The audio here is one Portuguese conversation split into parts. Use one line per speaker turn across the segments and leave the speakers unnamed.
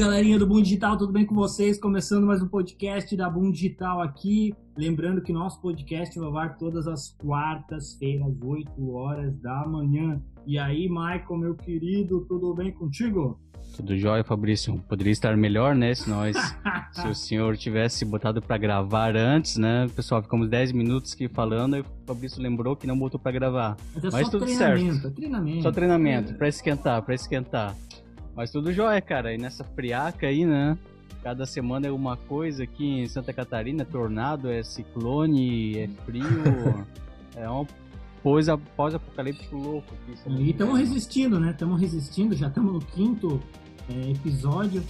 galerinha do Boom Digital, tudo bem com vocês? Começando mais um podcast da Boom Digital aqui. Lembrando que nosso podcast vai ao todas as quartas-feiras, 8 horas da manhã. E aí, Michael, meu querido, tudo bem contigo?
Tudo jóia, Fabrício. Poderia estar melhor, né? Se nós, se o senhor tivesse botado para gravar antes, né? Pessoal, ficamos 10 minutos aqui falando e o Fabrício lembrou que não botou para gravar.
Mas, é
Mas
só
tudo
treinamento,
certo.
é treinamento.
Só treinamento, para esquentar, para esquentar. Mas tudo jóia, cara. E nessa friaca aí, né? Cada semana é uma coisa aqui em Santa Catarina, é tornado, é ciclone, é frio, é uma coisa pós-apocalíptico louco aqui.
E estamos resistindo, né? Estamos resistindo, já estamos no quinto é, episódio.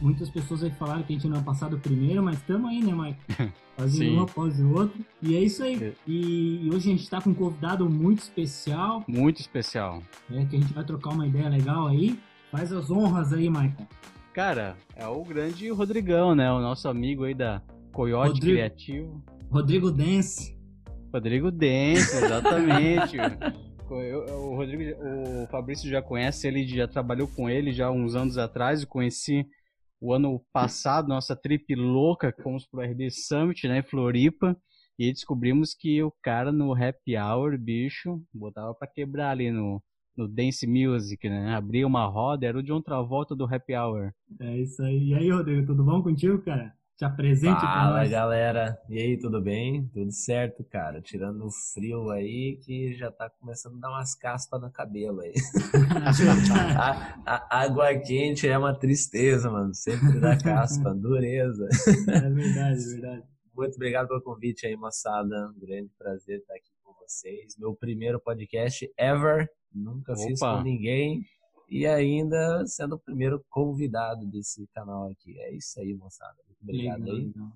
Muitas pessoas aí falaram que a gente não ia passar do primeiro, mas estamos aí, né, Michael? Fazendo um após o outro. E é isso aí.
É.
E, hoje a gente está com um convidado muito especial,
Muito especial.
né, que a gente vai trocar uma ideia legal aí. Faz as honras aí, Michael.
Cara, é o grande Rodrigão, né? O nosso amigo aí da Coyote
Rodrigo.
Criativo.
Rodrigo Dance.
Rodrigo Dente, exatamente. Eu- o Rodrigo, o Fabrício já conhece ele, já trabalhou com ele já uns anos atrás. Eu conheci o ano passado, nossa trip louca, fomos pro RD Summit, né, em Floripa. E descobrimos que o cara no happy hour, bicho, botava pra quebrar ali no, no Dance Music, né? Abria uma roda, era o John Travolta do happy hour.
É isso aí. E aí, Rodrigo, tudo bom contigo, cara? Te apresente pra
Fala
nós.
galera, e aí, tudo bem? Tudo certo, cara? Tirando o frio aí, que já tá começando a dar umas caspas no cabelo aí. A, a- água quente é uma tristeza, mano. Sempre dá caspa, dureza.
é verdade, é verdade.
Muito obrigado pelo convite aí, moçada. Um grande prazer estar aqui com vocês. Meu primeiro podcast ever. Nunca fiz
Opa.
com ninguém. E ainda sendo o primeiro convidado desse canal aqui. É isso aí, moçada. Muito obrigado
Legal,
aí.
legal.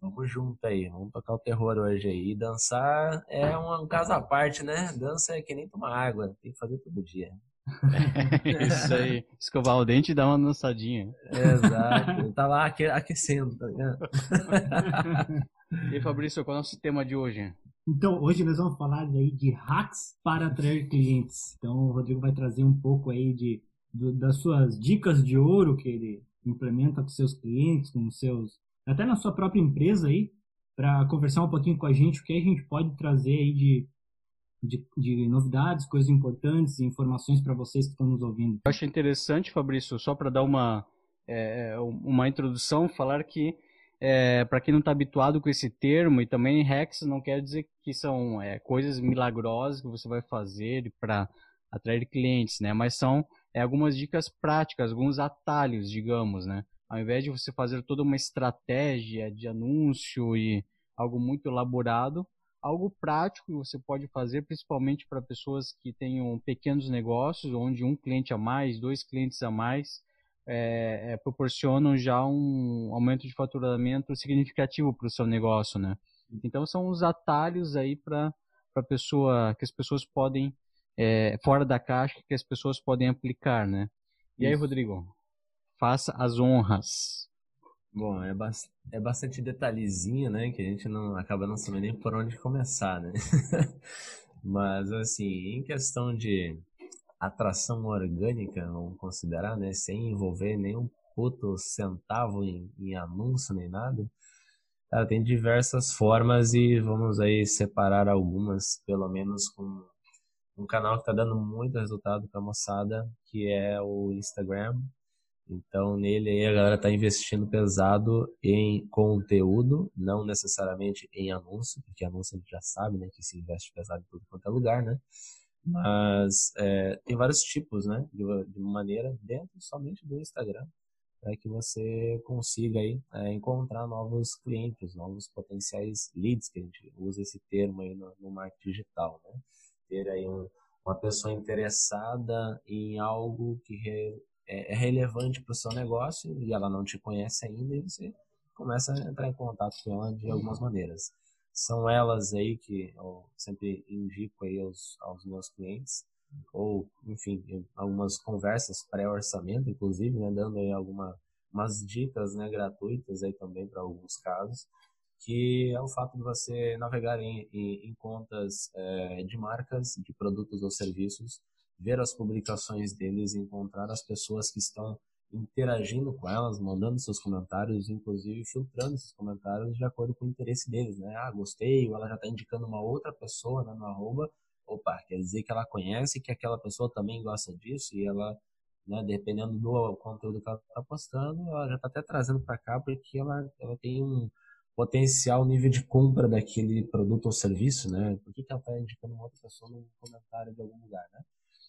Vamos junto aí, vamos tocar o terror hoje aí. E dançar é um, caso à parte, né? Dança é que nem tomar água, tem que fazer todo dia.
Isso aí. Escovar o dente e dar uma dançadinha.
Exato. tá lá aque- aquecendo, tá ligado?
E aí, Fabrício, qual é o nosso tema de hoje?
Então, hoje nós vamos falar aí de hacks para atrair clientes. Então, o Rodrigo vai trazer um pouco aí de, das suas dicas de ouro que ele implementa com seus clientes, com seus, até na sua própria empresa aí, para conversar um pouquinho com a gente, o que a gente pode trazer aí de, de, de novidades, coisas importantes informações para vocês que estão nos ouvindo.
Eu acho interessante, Fabrício, só para dar uma, é, uma introdução, falar que, para quem não está habituado com esse termo, e também hacks não quer dizer que são é, coisas milagrosas que você vai fazer para atrair clientes, né? Mas são é, algumas dicas práticas, alguns atalhos, digamos, né? Ao invés de você fazer toda uma estratégia de anúncio e algo muito elaborado, algo prático que você pode fazer, principalmente para pessoas que tenham pequenos negócios, onde um cliente a mais, dois clientes a mais, é, é, proporcionam já um aumento de faturamento significativo para o seu negócio, né? Então são os atalhos aí para para pessoa que as pessoas podem é, fora da caixa que as pessoas podem aplicar, né? E aí,
Isso.
Rodrigo, faça as honras.
Bom, é, bas- é bastante detalhezinho, né? Que a gente não acaba não sabendo nem por onde começar, né? Mas, assim, em questão de atração orgânica, vamos considerar, né? Sem envolver nenhum puto centavo em, em anúncio nem nada. Cara, tem diversas formas e vamos aí separar algumas, pelo menos com um canal que está dando muito resultado para a moçada, que é o Instagram. Então, nele aí a galera está investindo pesado em conteúdo, não necessariamente em anúncio, porque anúncio a gente já sabe, né, que se investe pesado em tudo quanto é lugar, né? Mas é, tem vários tipos, né, de, de maneira dentro somente do Instagram, para que você consiga aí é, encontrar novos clientes, novos potenciais leads, que a gente usa esse termo aí no, no marketing digital, né? Ter aí um, uma pessoa interessada em algo que re, é, é relevante para o seu negócio e ela não te conhece ainda e você começa a entrar em contato com ela de algumas maneiras. São elas aí que eu sempre indico aí aos, aos meus clientes, ou, enfim, algumas conversas pré-orçamento, inclusive, né, dando aí alguma, umas dicas né, gratuitas aí também para alguns casos, que é o fato de você navegar em, em, em contas é, de marcas, de produtos ou serviços, ver as publicações deles encontrar as pessoas que estão interagindo com elas, mandando seus comentários, inclusive filtrando esses comentários de acordo com o interesse deles, né? Ah, gostei, ou ela já está indicando uma outra pessoa né, no arroba, opa, quer dizer que ela conhece que aquela pessoa também gosta disso e ela, né, dependendo do conteúdo que ela está postando, ela já está até trazendo para cá porque ela, ela tem um potencial nível de compra daquele produto ou serviço, né? Por que, que ela está indicando uma outra pessoa no comentário de algum lugar, né?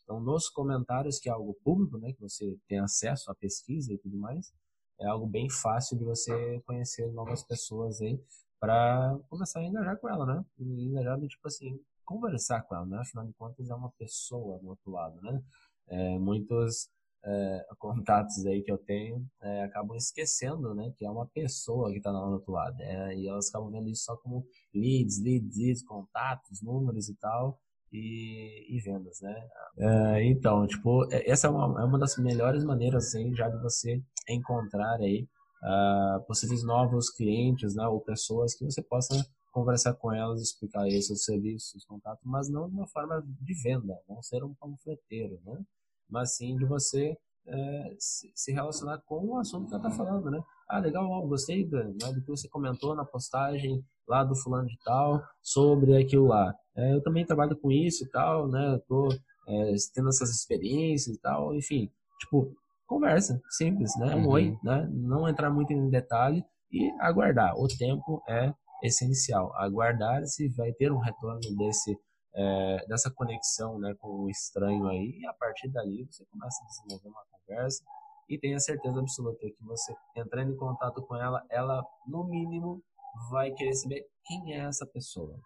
Então, nos comentários, que é algo público, né, que você tem acesso à pesquisa e tudo mais, é algo bem fácil de você conhecer novas pessoas aí para começar a engajar com ela, né? E engajar do tipo assim, conversar com ela, né? Afinal de contas, é uma pessoa do outro lado, né? É, muitos é, contatos aí que eu tenho é, acabam esquecendo, né? Que é uma pessoa que está do outro lado. É, e elas acabam vendo isso só como leads, leads, leads, contatos, números e tal e, e vendas, né? É, então, tipo, é, essa é uma, é uma das melhores maneiras, assim, já de você encontrar aí uh, possíveis novos clientes, né? Ou pessoas que você possa conversar com elas, explicar aí seus serviços, seus contatos, mas não de uma forma de venda, não ser um panfleteiro, né? Mas sim de você é, se relacionar com o assunto que ela está falando, né? Ah, legal, gostei né, do que você comentou na postagem lá do fulano de tal sobre aquilo lá. É, eu também trabalho com isso e tal, né? Eu tô é, tendo essas experiências e tal, enfim, tipo, conversa, simples, né? Um uhum. oi, né? Não entrar muito em detalhe e aguardar. O tempo é essencial. Aguardar se vai ter um retorno desse é, dessa conexão, né, com o estranho aí e a partir dali você começa a desenvolver uma conversa e tenha certeza absoluta que você entrando em contato com ela, ela no mínimo vai querer saber quem é essa pessoa.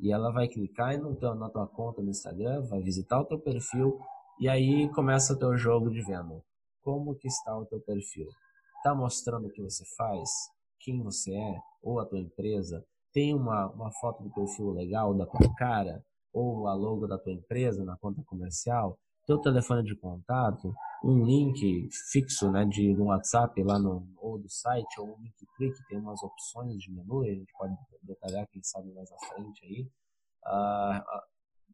E ela vai clicar no teu, na tua conta no Instagram, vai visitar o teu perfil e aí começa o teu jogo de venda. Como que está o teu perfil? Está mostrando o que você faz? Quem você é? Ou a tua empresa? Tem uma, uma foto do perfil legal da tua cara? Ou a logo da tua empresa na conta comercial? Teu telefone de contato, um link fixo né, de um WhatsApp lá no ou do site, ou um link click, tem umas opções de menu, a gente pode detalhar, quem sabe mais à frente aí. Ah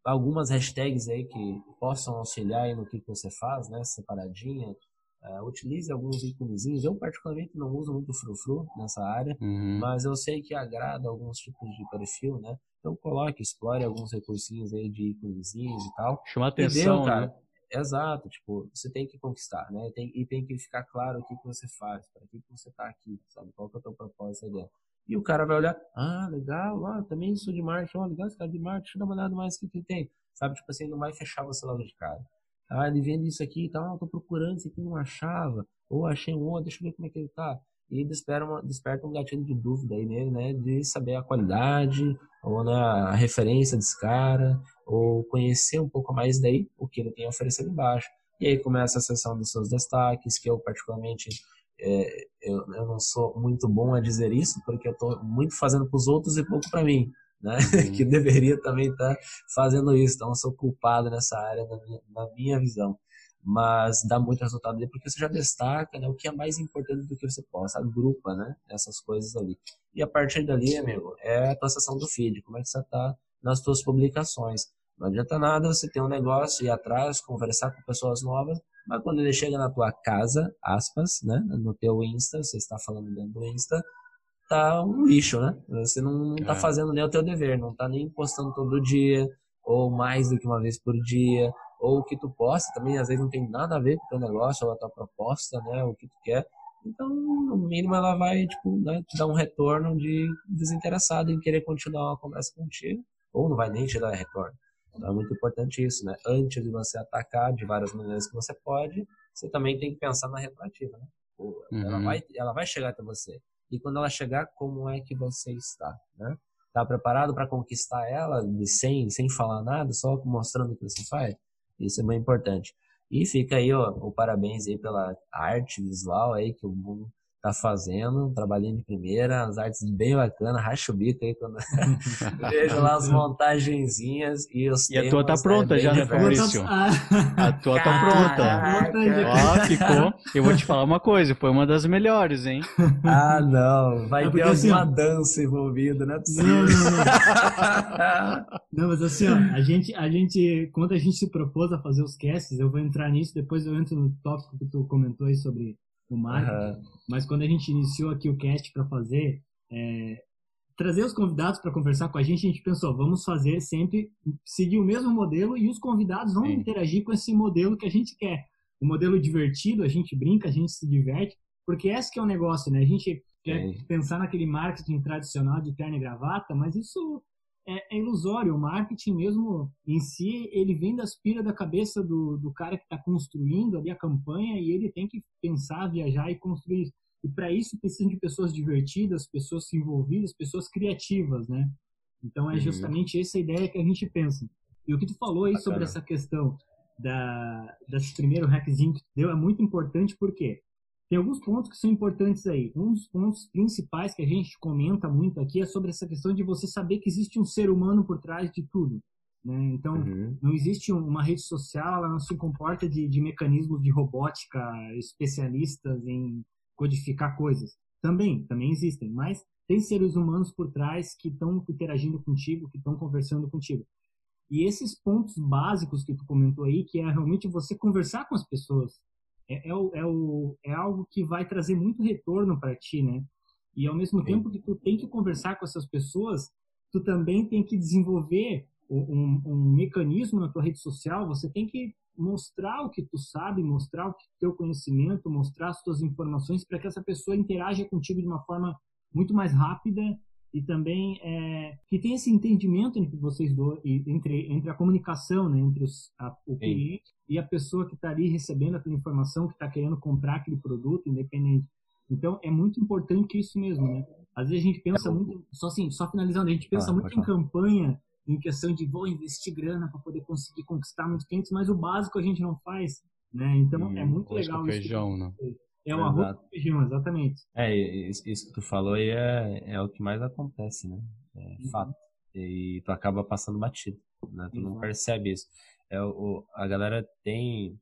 algumas hashtags aí que possam auxiliar aí no que, que você faz, né, separadinha. Uh, utilize alguns íconezinhos. Eu, particularmente, não uso muito frufru nessa área, uhum. mas eu sei que agrada alguns tipos de perfil, né? Então coloque, explore alguns recursinhos aí de íconezinhos e tal.
Chama atenção, deu, cara. Né?
Exato, tipo, você tem que conquistar, né? Tem, e tem que ficar claro o que, que você faz, para que, que você tá aqui, sabe? Qual que é o teu propósito aí dentro. E o cara vai olhar, ah, legal, ah, também sou de marketing, ó, legal esse cara de marketing, deixa eu dar uma olhada mais o que, que tem. Sabe, tipo assim, não vai fechar você logo de cara. Ah, ele vende isso aqui e tal, ah, tô procurando isso aqui, não achava. Ou achei um outro, deixa eu ver como é que ele tá e desperta, uma, desperta um gatilho de dúvida aí nele, né, de saber a qualidade, ou né, a referência desse cara, ou conhecer um pouco mais daí o que ele tem a embaixo. E aí começa a sessão dos seus destaques, que eu particularmente é, eu, eu não sou muito bom a dizer isso, porque eu estou muito fazendo para os outros e pouco para mim, né? Uhum. que deveria também estar tá fazendo isso. Então eu sou culpado nessa área na minha, na minha visão mas dá muito resultado ali porque você já destaca né, o que é mais importante do que você possa, agrupa né, essas coisas ali. E a partir dali, amigo, é a tua sessão do feed, como é que você está nas tuas publicações. Não adianta nada você ter um negócio, ir atrás, conversar com pessoas novas, mas quando ele chega na tua casa, aspas, né, no teu Insta, você está falando dentro do Insta, tá um lixo, né? Você não, tá é. fazendo nem o teu dever, não tá nem postando todo dia, ou mais do que uma vez por dia, ou o que tu posta também às vezes não tem nada a ver com o teu negócio ou a tua proposta, né, o que tu quer. Então, no mínimo ela vai tipo, né, te dar um retorno de desinteressado em querer continuar uma conversa contigo, ou não vai nem te dar retorno. Então é muito importante isso, né? Antes de você atacar de várias maneiras que você pode, você também tem que pensar na retroativa, né? Ela, uhum. vai, ela vai chegar até você. E quando ela chegar, como é que você está, né? Tá preparado para conquistar ela sem, sem falar nada, só mostrando o que você faz? Isso é bem importante. E fica aí, ó, o parabéns aí pela arte visual aí que o Boom tá fazendo, um trabalhinho de primeira, as artes bem bacanas, racha o bico aí quando vejo lá as montagenzinhas e os
E a tua tá
temas,
pronta
né,
já, né. Fabrício? A tua tá pronta.
Caraca.
Ó, ficou. Eu vou te falar uma coisa, foi uma das melhores, hein?
Ah, não, vai
É
ter
assim,
alguma
ó,
dança envolvida, não é
Não,
possível.
não, não. Não, mas assim, ó, a gente, a gente, quando a gente se propôs a fazer os casts, eu vou entrar nisso, depois eu entro no tópico que tu comentou aí sobre o marketing,
Aham.
mas quando a gente iniciou aqui o cast para fazer, é, trazer os convidados para conversar com a gente, a gente pensou, vamos fazer sempre, seguir o mesmo modelo e os convidados vão
Sim.
interagir com esse modelo que a gente quer. O modelo divertido, a gente brinca, a gente se diverte, porque esse que é o negócio, né? A gente quer
Sim.
pensar naquele marketing tradicional de terno e gravata, mas isso é, é ilusório. O marketing mesmo em si, ele vem das piras da cabeça do, do cara que está construindo ali a campanha e ele tem que pensar, viajar e construir isso. E para isso precisam de pessoas divertidas, pessoas envolvidas, pessoas criativas, né? Então é
Uhum.
justamente essa ideia que a gente pensa. E o que tu falou aí sobre
Bacana.
essa questão da, desse primeiro hackzinho que tu deu é muito importante porque tem alguns pontos que são importantes aí. Um dos pontos principais que a gente comenta muito aqui é sobre essa questão de você saber que existe um ser humano por trás de tudo. Né? Então,
Uhum.
não existe um- uma rede social, ela não se comporta de, de mecanismos de robótica especialistas em codificar coisas. Também, também existem, mas tem seres humanos por trás que estão interagindo contigo, que estão conversando contigo. E esses pontos básicos que tu comentou aí, que é realmente você conversar com as pessoas, é, é, o, é, o, é algo que vai trazer muito retorno para ti, né? E ao mesmo
Sim.
tempo que tu tem que conversar com essas pessoas, tu também tem que desenvolver um, um mecanismo na tua rede social, você tem que mostrar o que tu sabe, mostrar o que teu conhecimento, mostrar as tuas informações para que essa pessoa interaja contigo de uma forma muito mais rápida e também é, que tenha esse entendimento entre vocês dois, entre, entre a comunicação, né, entre os, a, o cliente e a pessoa que está ali recebendo aquela informação, que está querendo comprar aquele produto, independente. Então, é muito importante isso mesmo, né? Às vezes a gente pensa muito, só assim, só finalizando, a gente pensa
Ah,
muito em campanha, em questão de vou investir grana para poder conseguir conquistar muitos clientes, mas o básico a gente não faz, né? Então, é
Hum,
muito legal isso.
feijão, né?
É o arroz com feijão, exatamente.
É, isso que tu falou aí é, é o que mais acontece, né? É
Uhum.
fato. E tu acaba passando batido, né? Tu não
Exato.
percebe isso. É, o, a galera tem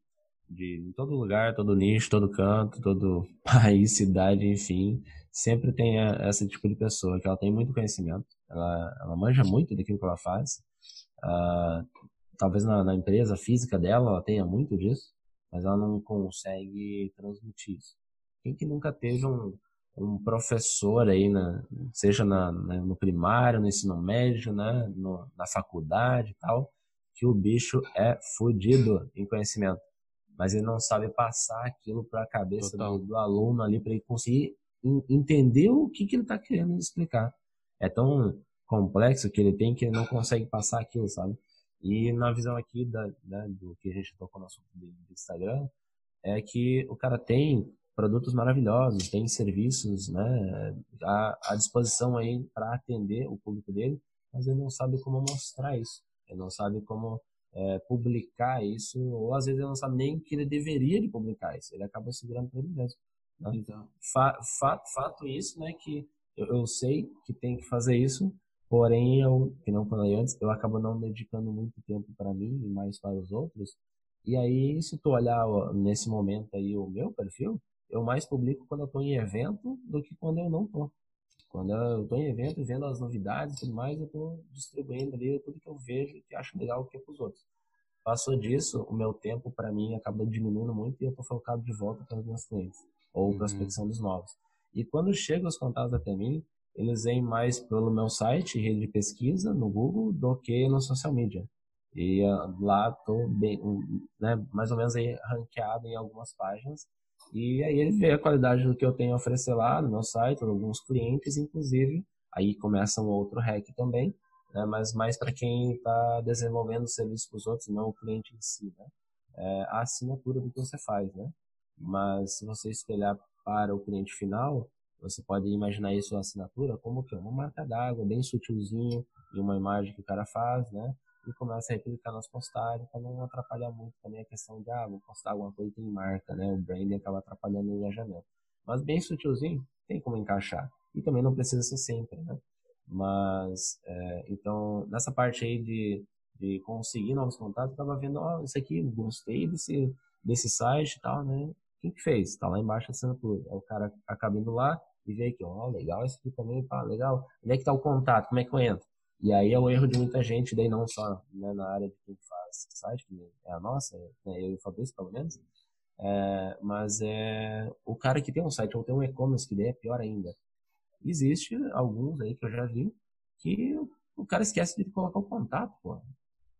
de em todo lugar, todo nicho, todo canto, todo país, cidade, enfim, sempre tem a- esse tipo de pessoa que ela tem muito conhecimento, ela, ela manja muito daquilo que ela faz. Ah, talvez na, na empresa física dela ela tenha muito disso, mas ela não consegue transmitir isso. Quem que nunca teve um, um professor aí, na, seja na, na- no primário, no ensino médio, né, no- na faculdade e tal, que o bicho é fodido em conhecimento, mas ele não sabe passar aquilo para a cabeça do, do aluno ali para ele conseguir en- entender o que, que ele está querendo explicar. É tão complexo que ele tem que ele não consegue passar aquilo, sabe? E na visão aqui da, né, do que a gente tocou no assunto do Instagram, é que o cara tem produtos maravilhosos, tem serviços né, à, à disposição aí para atender o público dele, mas ele não sabe como mostrar isso, não sabe como é, publicar isso, ou às vezes ele não sabe nem que ele deveria de publicar isso, ele acaba segurando para ele mesmo. Né?
Exato.
Fa, fa, fato isso, né, que eu, eu sei que tem que fazer isso, porém eu, que não falei antes, eu acabo não dedicando muito tempo para mim e mais para os outros. E aí, se tu olhar ó, nesse momento aí o meu perfil, eu mais publico quando eu estou em evento do que quando eu não estou. Quando eu estou em evento, vendo as novidades e tudo mais, eu estou distribuindo ali tudo que eu vejo que acho legal que é para os outros. Passou disso, o meu tempo para mim acaba diminuindo muito e eu estou focado de volta para os meus clientes ou
Uhum.
prospecção dos novos. E quando chegam os contatos até mim, eles vêm mais pelo meu site, rede de pesquisa, no Google, do que no social media. E ah, lá tô bem, né, mais ou menos aí ranqueado em algumas páginas. E aí ele vê a qualidade do que eu tenho a oferecer lá no meu site, alguns clientes, inclusive. Aí começa um outro hack também, né, mas mais para quem está desenvolvendo serviço para os outros, não o cliente em si, né? É a assinatura do que você faz, né? Mas se você espelhar para o cliente final, você pode imaginar isso a assinatura como que uma marca d'água bem sutilzinho e uma imagem que o cara faz, né? E começa a replicar nas postagens para não atrapalhar muito também a questão de ah, vou postar alguma coisa que tem marca, né? O branding acaba atrapalhando o engajamento. Mas bem sutilzinho, tem como encaixar. E também não precisa ser sempre, né? Mas, é, então, nessa parte aí de, de conseguir novos contatos, eu tava vendo, ó, oh, isso aqui, gostei desse, desse site e tal, né? Quem que fez? Tá lá embaixo a assinatura. Aí o cara acaba indo lá e vê aqui, ó, oh, legal esse aqui também, pá, legal. Onde é que tá o contato? Como é que eu entro? E aí é o erro de muita gente, daí não só né, na área de quem faz site, que é a nossa, né, eu e o Fabrício, pelo menos, é, mas é o cara que tem um site ou tem um e-commerce, que daí é pior ainda. Existe alguns aí que eu já vi que o cara esquece de colocar o contato, pô.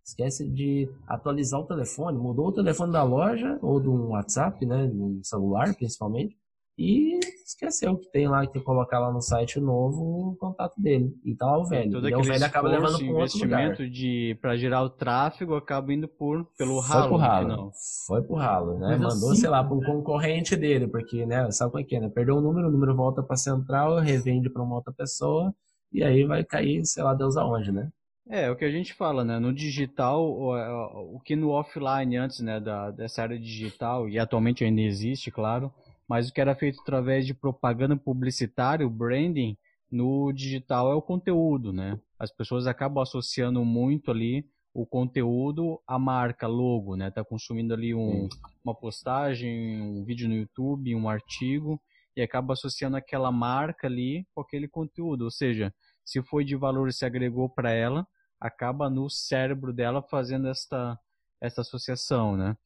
Esquece de atualizar o telefone, mudou o telefone da loja ou do WhatsApp, né, no celular principalmente, e esqueceu que tem lá, que tem que colocar lá no site novo o contato dele. E tá lá o velho.
Todo
e o velho acaba levando para
outro lugar. de para gerar o tráfego acaba indo por pelo
Foi
ralo.
Pro ralo. Foi pro ralo, né? Mas Mandou, assim... sei lá, para um concorrente dele, porque, né, sabe como é que é, né? Perdeu o número, o número volta para central, revende para uma outra pessoa e aí vai cair, sei lá, Deus aonde, né?
É, é o que a gente fala, né? No digital, o, é, o que no offline antes, né, da, dessa área digital, e atualmente ainda existe, claro, mas o que era feito através de propaganda publicitária, o branding, no digital é o conteúdo, né? As pessoas acabam associando muito ali o conteúdo à marca, logo, né? Tá consumindo ali um, uma postagem, um vídeo no YouTube, um artigo e acaba associando aquela marca ali com aquele conteúdo, ou seja, se foi de valor se agregou para ela, acaba no cérebro dela fazendo esta esta associação, né?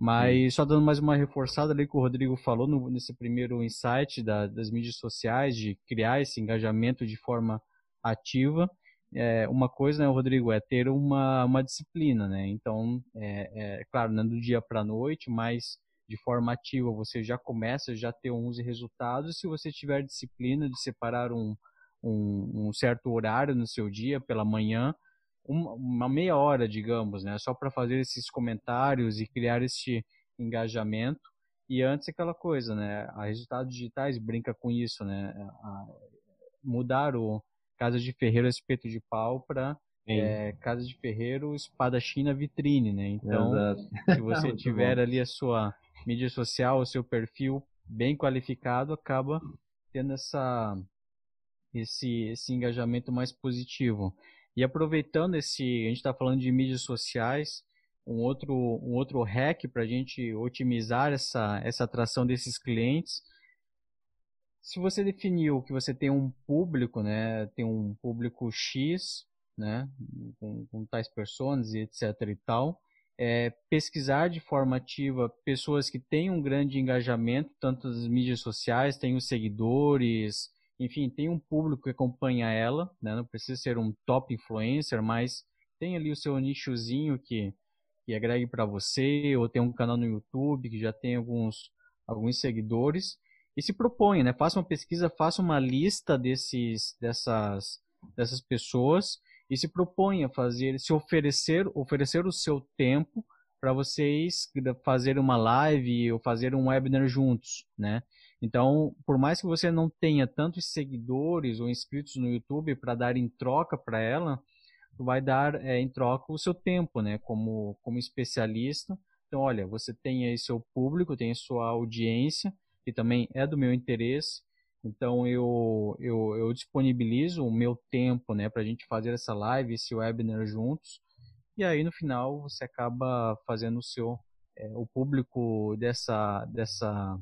Mas só dando mais uma reforçada ali que o Rodrigo falou no, nesse primeiro insight da, das mídias sociais, de criar esse engajamento de forma ativa. É, uma coisa, né, Rodrigo, é ter uma, uma disciplina, né? Então, é, é claro, não é do dia para a noite, mas de forma ativa você já começa já ter uns resultados. Se você tiver disciplina de separar um, um, um certo horário no seu dia, pela manhã, uma, uma meia hora, digamos, né? Só para fazer esses comentários e criar este engajamento. E antes aquela coisa, né? A Resultados Digitais brinca com isso, né? A, mudar o Casa de Ferreiro Espeto de Pau para é, Casa de Ferreiro Espadachim na vitrine, né? Então, Exato. se você tiver bom. ali a sua mídia social, o seu perfil bem qualificado, acaba tendo essa esse, esse engajamento mais positivo. E aproveitando esse, a gente está falando de mídias sociais, um outro, um outro hack para a gente otimizar essa, essa atração desses clientes. Se você definiu que você tem um público, né, tem um público X, né, com, com tais pessoas e etc e tal, é, pesquisar de forma ativa pessoas que têm um grande engajamento, tanto nas mídias sociais, têm os seguidores, enfim, tem um público que acompanha ela, né? não precisa ser um top influencer, mas tem ali o seu nichozinho que, que agregue para você, ou tem um canal no YouTube que já tem alguns, alguns seguidores, e se propõe, né? faça uma pesquisa, faça uma lista desses, dessas, dessas pessoas e se propõe a fazer, se oferecer, oferecer o seu tempo para vocês fazerem uma live ou fazer um webinar juntos, né? Então, por mais que você não tenha tantos seguidores ou inscritos no YouTube para dar em troca para ela, vai dar é, em troca o seu tempo, né? Como, como especialista. Então, olha, você tem aí seu público, tem sua audiência, que também é do meu interesse. Então, eu, eu, eu disponibilizo o meu tempo, né? Para a gente fazer essa live, esse webinar juntos. E aí, no final, você acaba fazendo o seu... É, o público dessa, dessa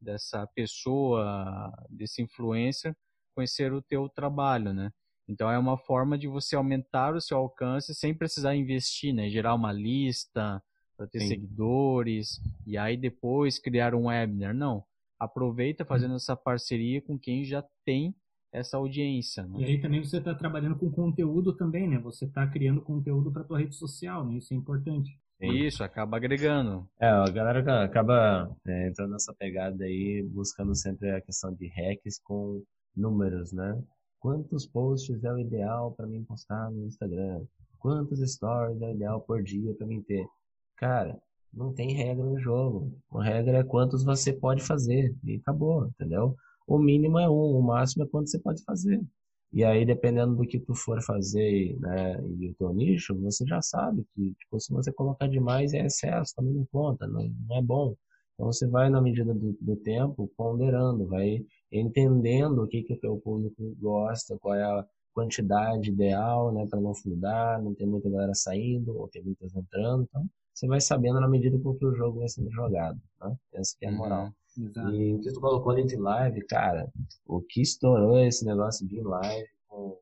dessa pessoa, desse influencer, conhecer o teu trabalho, né? Então é uma forma de você aumentar o seu alcance sem precisar investir, né? Gerar uma lista para ter Sim. seguidores e aí depois criar um webinar. Não. Aproveita fazendo essa parceria com quem já tem essa audiência. Né?
E aí também você está trabalhando com conteúdo também, né? Você está criando conteúdo para tua rede social, né? Isso é importante.
Isso, acaba agregando.
É, a galera acaba é, entrando nessa pegada aí, buscando sempre a questão de hacks com números, né? Quantos posts é o ideal para mim postar no Instagram? Quantos stories é o ideal por dia para mim ter? Cara, não tem regra no jogo. A regra é quantos você pode fazer e acabou, entendeu? O mínimo é um, o máximo é quanto você pode fazer. E aí, dependendo do que tu for fazer, né, e o teu nicho, você já sabe que, tipo, se você colocar demais é excesso, também não conta, não, não é bom. Então você vai, na medida do, do tempo, ponderando, vai entendendo o que, que o teu público gosta, qual é a quantidade ideal, né, para não fundar, não ter muita galera saindo, ou ter muitas entrando. Então, você vai sabendo na medida com que o jogo vai sendo jogado, né? Essa que é a moral. Uhum, e o que tu colocou ali de live, cara, o que estourou esse negócio de live com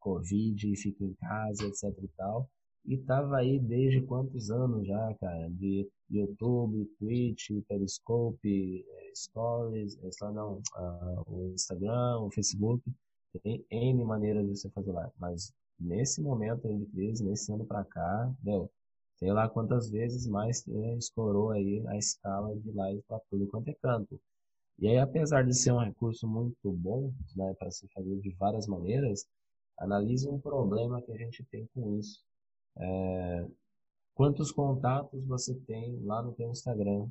Covid, fica em casa, etc e tal. E tava aí desde quantos anos já, cara? De YouTube, Twitch, Periscope, eh, Stories, eh, não, uh, o Instagram, o Facebook. Tem N maneiras de você fazer live. Mas nesse momento de crise, nesse ano pra cá, meu, sei lá quantas vezes mais é, explorou aí a escala de live para tudo quanto é canto. E aí, apesar de ser um recurso muito bom, né, para se fazer de várias maneiras, analise um problema que a gente tem com isso. É, quantos contatos você tem lá no seu Instagram?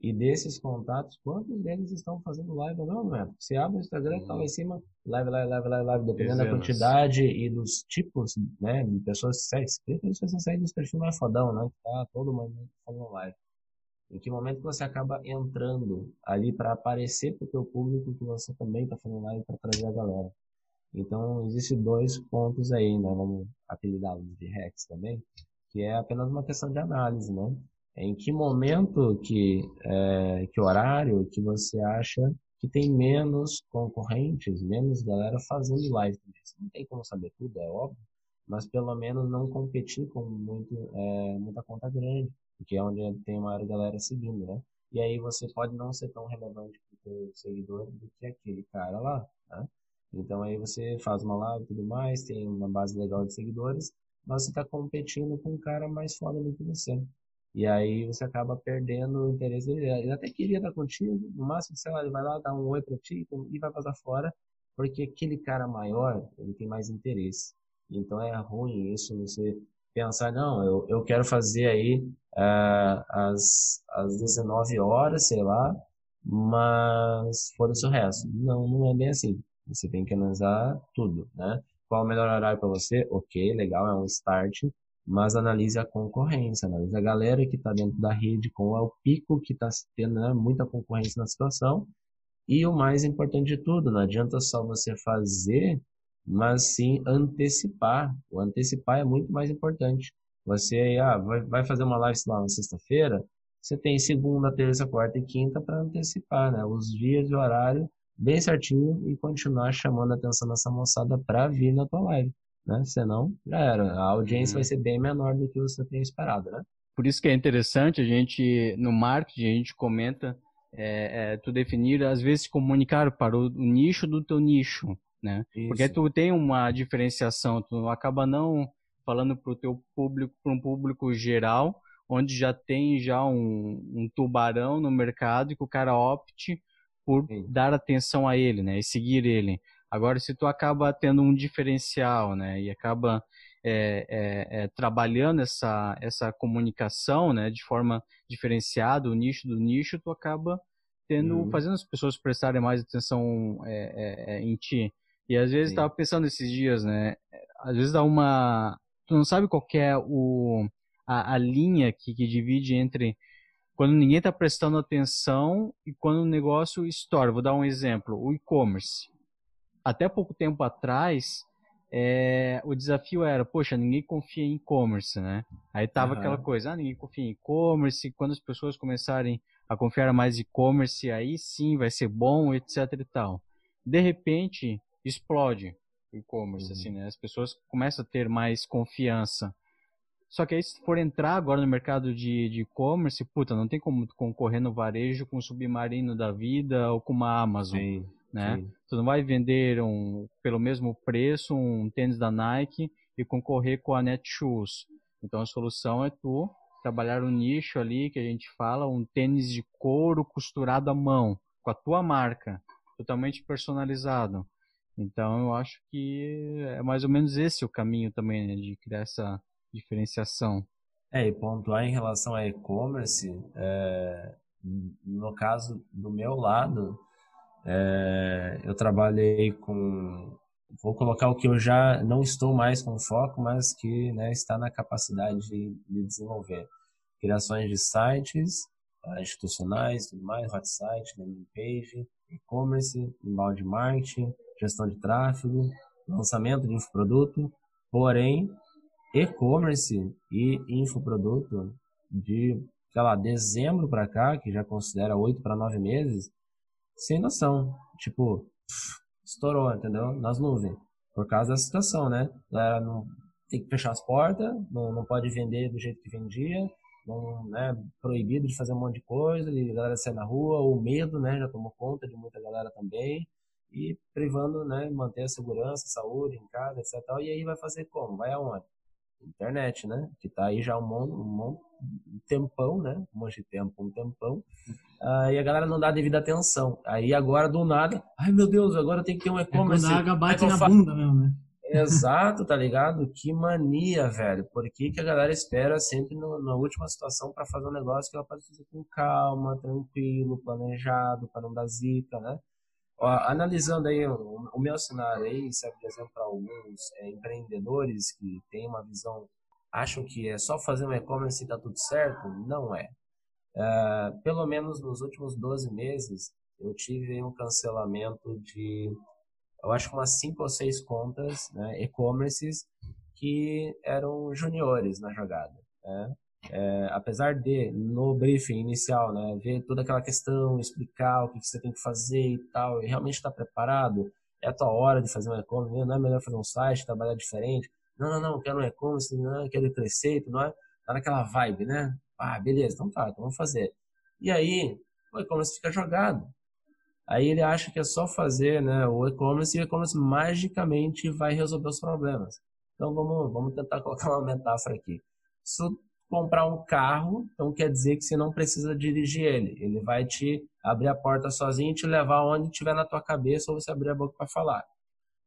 E desses contatos, quantos deles estão fazendo live não, momento? Você abre o Instagram, tá lá em uhum. cima, live, live, live, live, live, dependendo da quantidade e dos tipos, né, de pessoas que seguem. Se você sair dos perfis mais fodão, né, que tá todo mundo fazendo live. Em que momento você acaba entrando ali para aparecer pro teu público que você também tá fazendo live para trazer a galera. Então, existem dois pontos aí, né? Vamos apelidá-los de hacks também, que é apenas uma questão de análise, né? Em que momento, que, é, que horário que você acha que tem menos concorrentes, menos galera fazendo live. Você não tem como saber tudo, é óbvio, mas pelo menos não competir com muito, é, muita conta grande, porque é onde tem maior galera seguindo, né? E aí você pode não ser tão relevante para o seguidor do que aquele cara lá, né? Então aí você faz uma live e tudo mais, tem uma base legal de seguidores, mas você está competindo com um cara mais foda do que você. E aí você acaba perdendo o interesse dele. Ele até queria estar contigo, no máximo, sei lá, ele vai lá dar um oi pra ti e vai passar fora, porque aquele cara maior, ele tem mais interesse. Então é ruim isso, você pensar, não, eu, eu quero fazer aí às, às 19 horas, sei lá, mas foda-se o resto. Não, não é bem assim. Você tem que analisar tudo, né? Qual o melhor horário para você? Ok, legal, é um start, mas analise a concorrência, analise a galera que está dentro da rede, qual é o pico que está tendo né, muita concorrência na situação. E o mais importante de tudo, não adianta só você fazer, mas sim antecipar. O antecipar é muito mais importante. Você ah, vai, fazer uma live lá na sexta-feira, você tem segunda, terça, quarta e quinta para antecipar, né? Os dias e horário bem certinho e continuar chamando a atenção dessa moçada para vir na tua live, né? Senão, já era. A audiência uhum. vai ser bem menor do que você tem esperado, né?
Por isso que é interessante a gente, no marketing, a gente comenta é, é, tu definir, às vezes, comunicar para o, nicho do teu nicho, né? Isso. Porque tu tem uma diferenciação, tu acaba não falando para o teu público, para um público geral, onde já tem já um, um tubarão no mercado e que o cara opte por Sim. dar atenção a ele, né, e seguir ele. Agora, se tu acaba tendo um diferencial, né, e acaba é, é, é, trabalhando essa, essa comunicação, né, de forma diferenciada, o nicho do nicho, tu acaba tendo, uhum. fazendo as pessoas prestarem mais atenção é, é, é, em ti. E às vezes estava pensando esses dias, né, às vezes dá uma, tu não sabe qual é o, a, a linha que, que divide entre quando ninguém está prestando atenção e quando o negócio estoura. Vou dar um exemplo: o e-commerce. Até pouco tempo atrás, é, o desafio era, poxa, ninguém confia em e-commerce, né? Aí tava uhum. aquela coisa, ah, ninguém confia em e-commerce, quando as pessoas começarem a confiar mais em e-commerce, aí sim vai ser bom, etc e tal. De repente, explode o e-commerce, uhum. assim, né? As pessoas começam a ter mais confiança. Só que aí se for entrar agora no mercado de e-commerce, puta, não tem como concorrer no varejo com o Submarino da vida ou com uma Amazon, sim, né? Sim. Tu não vai vender um, pelo mesmo preço um tênis da Nike e concorrer com a Netshoes. Então a solução é tu trabalhar um nicho ali que a gente fala, um tênis de couro costurado à mão, com a tua marca, totalmente personalizado. Então eu acho que é mais ou menos esse o caminho também, né, de criar essa diferenciação.
É, e pontuar em relação a e-commerce, é, no caso do meu lado, é, eu trabalhei com. Vou colocar o que eu já não estou mais com foco, mas que né, está na capacidade de, de desenvolver. Criações de sites uh, institucionais, tudo mais, hot site, landing page, e-commerce, inbound marketing, gestão de tráfego, lançamento de infoproduto, porém, e-commerce e infoproduto de, sei lá, dezembro para cá, que já considera oito para nove meses, sem noção. Tipo, estourou, entendeu? Nas nuvens. Por causa da situação, né? Galera não tem que fechar as portas, não, não pode vender do jeito que vendia, não, né, proibido de fazer um monte de coisa, e a galera sair na rua, o medo, né, já tomou conta de muita galera também, e privando, né, manter a segurança, a saúde em casa, etc. E aí vai fazer como? Vai aonde? Internet, né, que tá aí já um um um tempão, né, um monte de tempo, um tempão, uh, e a galera não dá devida atenção. Aí agora, do nada, ai meu Deus, agora tem que ter um e-commerce.
É quando a água bate na bunda mesmo, né?
Exato, tá ligado? Que mania, velho. Por que, que a galera espera sempre no, na última situação para fazer um negócio que ela pode fazer com calma, tranquilo, planejado, para não dar zica, né? Ó, analisando aí o, o, meu cenário aí, serve de exemplo para alguns é, empreendedores que têm uma visão, acham que é só fazer um e-commerce e tá tudo certo? Não é. É. Pelo menos nos últimos 12 meses, eu tive um cancelamento de eu acho que umas cinco ou seis contas, né, e-commerces, que eram juniores na jogada. Né? É, apesar de, no briefing inicial, né, ver toda aquela questão, explicar o que, que você tem que fazer e tal, e realmente estar tá preparado, é a tua hora de fazer um e-commerce, não é melhor fazer um site, trabalhar diferente. Não, não, não, quero um e-commerce, não, quero crescer, não é? Tá naquela vibe, né? Ah, beleza, então tá, então vamos fazer. E aí, o e-commerce fica jogado. Aí ele acha que é só fazer né, o e-commerce e o e-commerce magicamente vai resolver os problemas. Então vamos, vamos tentar colocar uma metáfora aqui. Se comprar um carro, então quer dizer que você não precisa dirigir ele. Ele vai te abrir a porta sozinho e te levar onde tiver na tua cabeça ou você abrir a boca para falar.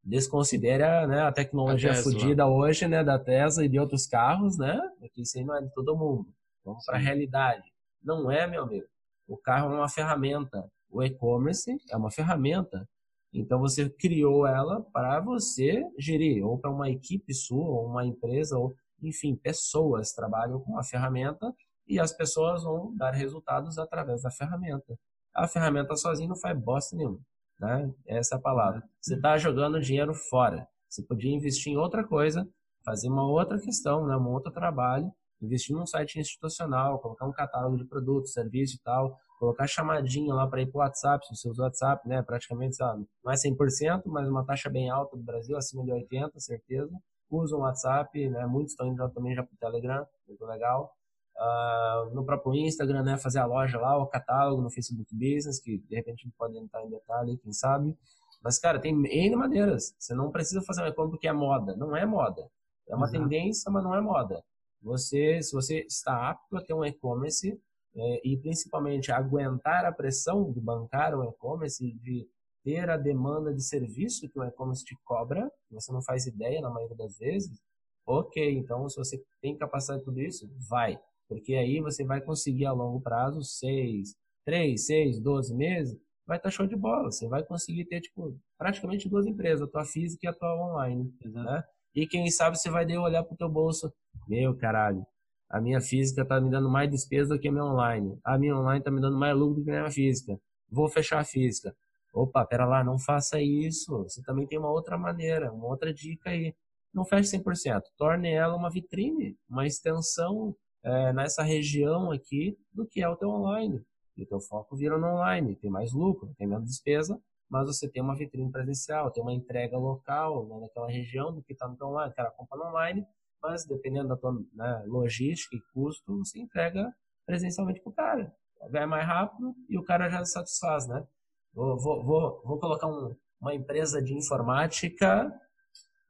Desconsidera né, a tecnologia a fodida hoje né, da Tesla e de outros carros, né? Porque isso aí não é de todo mundo. Vamos para a realidade. Não é, meu amigo. O carro é uma ferramenta o e-commerce é uma ferramenta. Então você criou ela para você gerir, ou para uma equipe sua, ou uma empresa, ou enfim, pessoas trabalham com a ferramenta e as pessoas vão dar resultados através da ferramenta. A ferramenta sozinha não faz bosta nenhuma, né? Essa é a palavra. Você está jogando dinheiro fora. Você podia investir em outra coisa, fazer uma outra questão, né? um outro trabalho, investir num site institucional, colocar um catálogo de produtos, serviços e tal, colocar chamadinha lá para ir para o WhatsApp, se você usa o WhatsApp, né, praticamente, sabe, não é 100%, mas uma taxa bem alta do Brasil, acima de 80%, certeza. Usam o WhatsApp, né, muitos estão indo também já para o Telegram, muito legal. Uh, no próprio Instagram, né, fazer a loja lá, o catálogo no Facebook Business, que de repente pode entrar em detalhe, quem sabe. Mas, cara, tem N maneiras. Você não precisa fazer um e-commerce porque é moda. Não é moda. É uma Exato. tendência, mas não é moda. Você, se você está apto a ter um e-commerce, é, e principalmente aguentar a pressão de bancar o e-commerce, de ter a demanda de serviço que o e-commerce te cobra, você não faz ideia na maioria das vezes, ok, então se você tem capacidade de tudo isso, vai, porque aí você vai conseguir a longo prazo, seis, três, seis, doze meses, vai estar tá show de bola, você vai conseguir ter, tipo, praticamente duas empresas, a tua física e a tua online, né? E quem sabe você vai daí olhar pro teu bolso, meu caralho, a minha física está me dando mais despesa do que a minha online. A minha online está me dando mais lucro do que a minha física. Vou fechar a física. Opa, pera lá, não faça isso. Você também tem uma outra maneira, uma outra dica aí. Não feche 100%. Torne ela uma vitrine, uma extensão é, nessa região aqui do que é o teu online. E o teu foco vira no online. Tem mais lucro, tem menos despesa, mas você tem uma vitrine presencial, tem uma entrega local né, naquela região do que está no teu online. O cara compra online, mas dependendo da tua né, logística e custo, você entrega presencialmente para o cara. Vai mais rápido e o cara já satisfaz, né? Vou, vou, vou, vou colocar um, uma empresa de informática,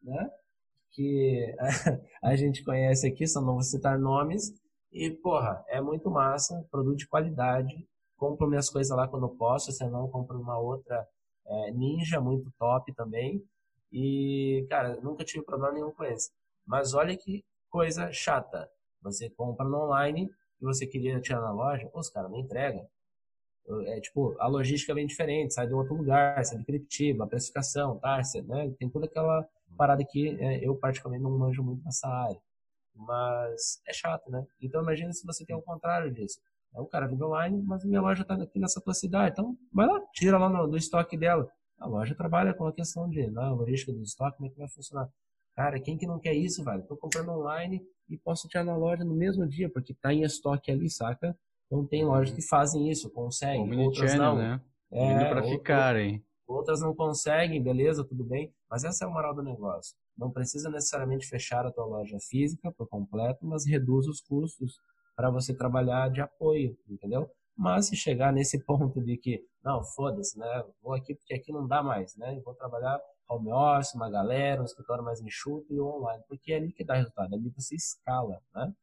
né? Que a gente conhece aqui, só não vou citar nomes. E, porra, é muito massa, produto de qualidade. Compro minhas coisas lá quando posso, senão compro uma outra é, Ninja, muito top também. E, cara, nunca tive problema nenhum com esse. Mas olha que coisa chata. Você compra no online e você queria tirar na loja, os caras não entregam. É tipo, a logística é bem diferente, sai de outro lugar, sai de Curitiba, a precificação, tá? Né? Tem toda aquela parada que é, eu particularmente não manjo muito nessa área. Mas é chato, né? Então imagina se você tem o contrário disso. O cara vende online, mas minha loja está aqui nessa tua cidade. Então, vai lá, tira lá no, do estoque dela. A loja trabalha com a questão de na né, logística do estoque, como é que vai funcionar. Cara, quem que não quer isso, velho? Tô comprando online e posso tirar na loja no mesmo dia, porque tá em estoque ali, saca? Então tem lojas que fazem isso, conseguem, outras não. Né?
É, Indo pra ficarem.
Outras não conseguem, beleza, tudo bem. Mas essa é a moral do negócio. Não precisa necessariamente fechar a tua loja física por completo, mas reduz os custos para você trabalhar de apoio, entendeu? Mas se chegar nesse ponto de que, não, foda-se, né? Vou aqui porque aqui não dá mais, né? vou trabalhar home office, uma galera, um escritório mais enxuto e online, porque é ali que dá resultado, é ali você escala, né?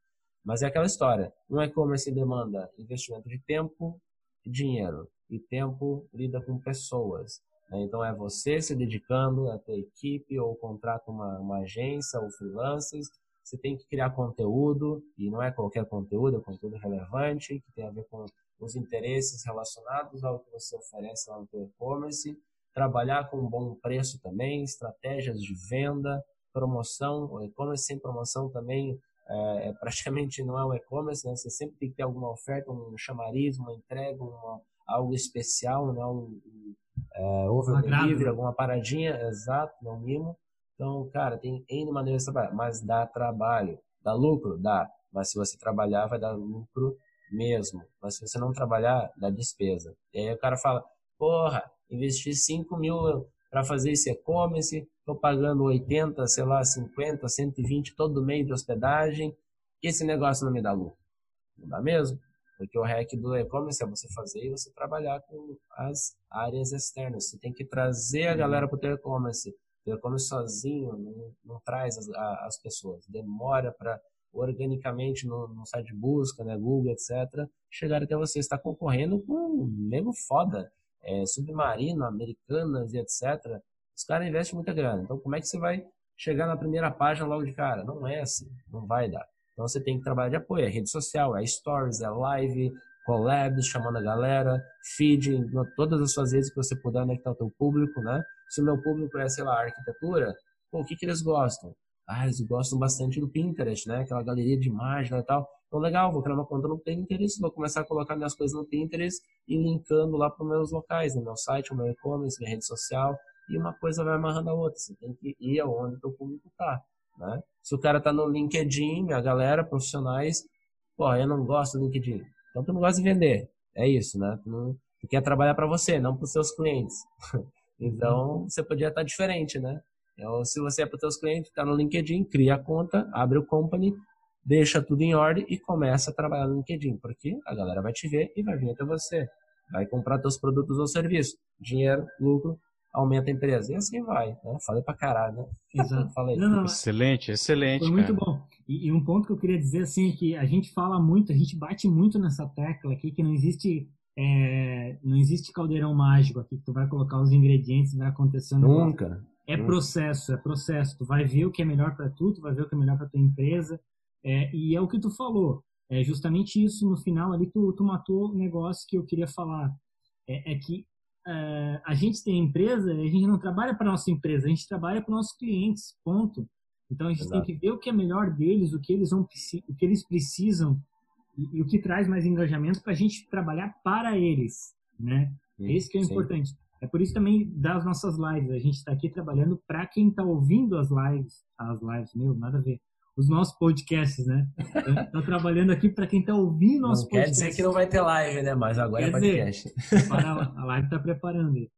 Mas é aquela história, um e-commerce demanda investimento de tempo e dinheiro, e tempo lida com pessoas. Né? Então é você se dedicando a ter equipe ou contrata uma, uma agência ou freelancers, você tem que criar conteúdo, e não é qualquer conteúdo, é conteúdo relevante, que tem a ver com os interesses relacionados ao que você oferece lá no seu e-commerce, trabalhar com um bom preço também, estratégias de venda, promoção, o e-commerce sem promoção também é, é praticamente não é um e-commerce, né? Você sempre tem que ter alguma oferta, um chamariz, uma entrega, uma, algo especial, né? um, um é, over delivery, alguma paradinha, exato, não mimo. Então, cara, tem N maneiras de trabalhar, mas dá trabalho. Dá lucro? Dá. Mas se você trabalhar, vai dar lucro mesmo. Mas se você não trabalhar, dá despesa. E aí o cara fala, porra, investi 5 mil para fazer esse e-commerce, estou pagando 80, sei lá, 50, 120 todo mês de hospedagem, e esse negócio não me dá lucro. Não dá mesmo? Porque o hack do e-commerce é você fazer e você trabalhar com as áreas externas. Você tem que trazer a galera para o teu e-commerce. O e-commerce sozinho não, não traz as, a, as pessoas. Demora para organicamente no, no, site de busca, né, Google, etc., chegar até você. está concorrendo com um nego foda, é, Submarino, Americanas e etc. Os caras investem muita grana. Então, como é que você vai chegar na primeira página logo de cara? Não é assim, não vai dar. Então, você tem que trabalhar de apoio. É rede social, é stories, é live, collabs, chamando a galera, feed, todas as suas redes que você puder, né, que tá o teu público, né? Se o meu público é, sei lá, arquitetura, o que que eles gostam? Ah, eles gostam bastante do Pinterest, né? Aquela galeria de imagens e tal. Então, legal, vou criar uma conta no Pinterest, vou começar a colocar minhas coisas no Pinterest e linkando lá para os meus locais, no meu site, o meu e-commerce, minha rede social, e uma coisa vai amarrando a outra. Você tem que ir aonde o teu público está, né? Se o cara tá no LinkedIn, minha galera, profissionais, pô, eu não gosto do LinkedIn. Então, tu não gosta de vender. É isso, né? Tu, não, tu quer trabalhar para você, não para os seus clientes. então, você podia estar diferente, né? Então, se você é para os seus clientes, está no LinkedIn, cria a conta, abre o company, deixa tudo em ordem e começa a trabalhar no LinkedIn, porque a galera vai te ver e vai vir até você. Vai comprar teus produtos ou serviços. Dinheiro, lucro, aumenta a empresa. E assim vai, né? Falei pra caralho, né?
Exato.
Falei. Não, não, excelente, excelente.
Foi muito bom. E, e, um ponto que eu queria dizer, assim, é que a gente fala muito, a gente bate muito nessa tecla aqui, que não existe é, não existe caldeirão mágico aqui, que tu vai colocar os ingredientes e vai acontecendo.
Nunca.
É processo, é processo. Tu vai ver o que é melhor para tu, tu vai ver o que é melhor para tua empresa. É, e é o que tu falou. É justamente isso no final ali tu, tu matou o negócio que eu queria falar. É, é que é, a gente tem empresa, a gente não trabalha para nossa empresa, a gente trabalha para nossos clientes, ponto. Então a gente Exato. tem que ver o que é melhor deles, o que eles vão, o que eles precisam e, e o que traz mais engajamento para a gente trabalhar para eles, né? Sim, Esse que é o importante. É por isso também das nossas lives. A gente está aqui trabalhando para quem está ouvindo as lives. As lives, meu, nada a ver. Os nossos podcasts, né? Estou trabalhando aqui para quem está ouvindo nossos não
podcasts. Quer dizer que não vai ter live, né? Mas agora quer é podcast.
Dizer, a live está preparando.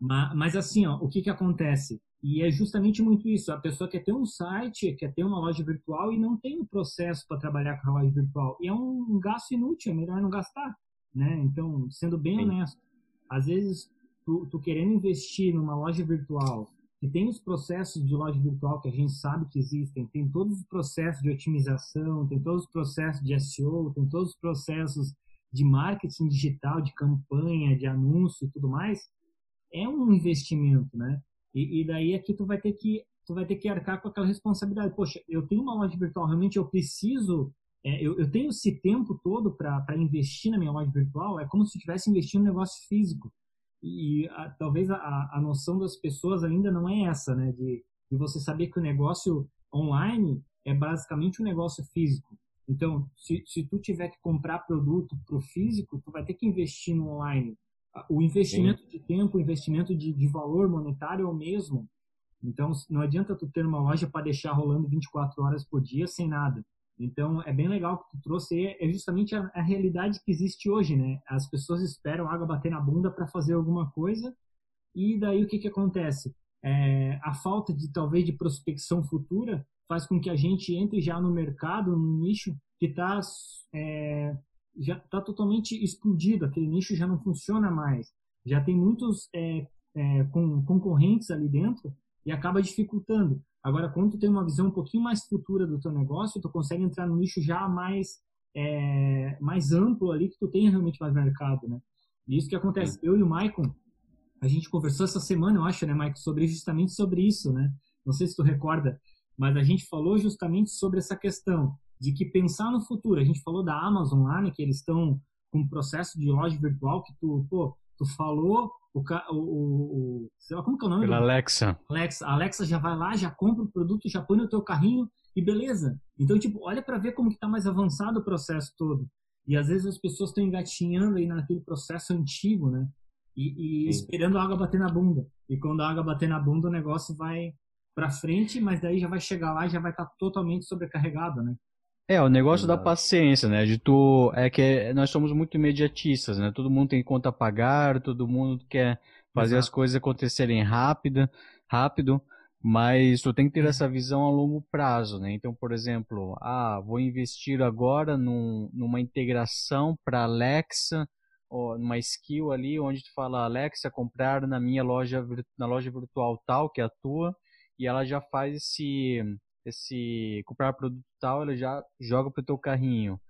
Mas, mas assim, ó, o que, que acontece? E é justamente muito isso. A pessoa quer ter um site, quer ter uma loja virtual e não tem o um processo para trabalhar com a loja virtual. E é um gasto inútil, é melhor não gastar. Né? Então, sendo bem Sim. honesto, às vezes tu, tu querendo investir numa loja virtual que tem os processos de loja virtual que a gente sabe que existem, tem todos os processos de otimização, tem todos os processos de SEO, tem todos os processos de marketing digital, de campanha, de anúncio e tudo mais, é um investimento, né? E, e daí aqui tu vai ter que tu vai ter que arcar com aquela responsabilidade. Poxa, eu tenho uma loja virtual, realmente eu preciso, é, eu, eu tenho esse tempo todo para investir na minha loja virtual, é como se eu estivesse investindo no negócio físico e a, talvez a, a noção das pessoas ainda não é essa, né? De, de você saber que o negócio online é basicamente um negócio físico. Então, se, se tu tiver que comprar produto para o físico, tu vai ter que investir no online. O investimento Sim. de tempo, o investimento de, de valor monetário é o mesmo. Então, não adianta tu ter uma loja para deixar rolando 24 horas por dia sem nada. Então, é bem legal que tu trouxe, é justamente a, a realidade que existe hoje, né? As pessoas esperam a água bater na bunda para fazer alguma coisa, e daí o que que acontece? É, a falta de, talvez, de prospecção futura faz com que a gente entre já no mercado, no nicho que está é, já está totalmente explodido, aquele nicho já não funciona mais, já tem muitos é, é, com, concorrentes ali dentro e acaba dificultando. Agora, quando tu tem uma visão um pouquinho mais futura do teu negócio, tu consegue entrar no nicho já mais é, mais amplo ali, que tu tenha realmente mais mercado, né? E isso que acontece. Eu e o Maicon, a gente conversou essa semana, eu acho, né, Maicon, sobre justamente sobre isso, né? Não sei se tu recorda, mas a gente falou justamente sobre essa questão de que pensar no futuro. A gente falou da Amazon lá, né, que eles estão com um processo de loja virtual que tu, pô, tu falou, o, o, o, sei lá, como que é o nome?
Pela Alexa.
Alexa. A Alexa já vai lá, já compra o produto, já põe no teu carrinho e beleza. Então, tipo, olha para ver como que tá mais avançado o processo todo. E às vezes as pessoas estão engatinhando aí naquele processo antigo, né? E, e esperando a água bater na bunda. E quando a água bater na bunda, o negócio vai para frente, mas daí já vai chegar lá e já vai estar tá totalmente sobrecarregado, né?
É, o negócio da paciência, né? De tu. É que nós somos muito imediatistas, né? Todo mundo tem conta a pagar, todo mundo quer fazer Exato. as coisas acontecerem rápida, rápido, mas tu tem que ter uhum. essa visão a longo prazo, né? Então, por exemplo, ah, vou investir agora num, numa integração para Alexa, ou numa skill ali onde tu fala Alexa comprar na minha loja na loja virtual tal que é a tua e ela já faz esse esse comprar produto tal, ele já joga pro teu carrinho.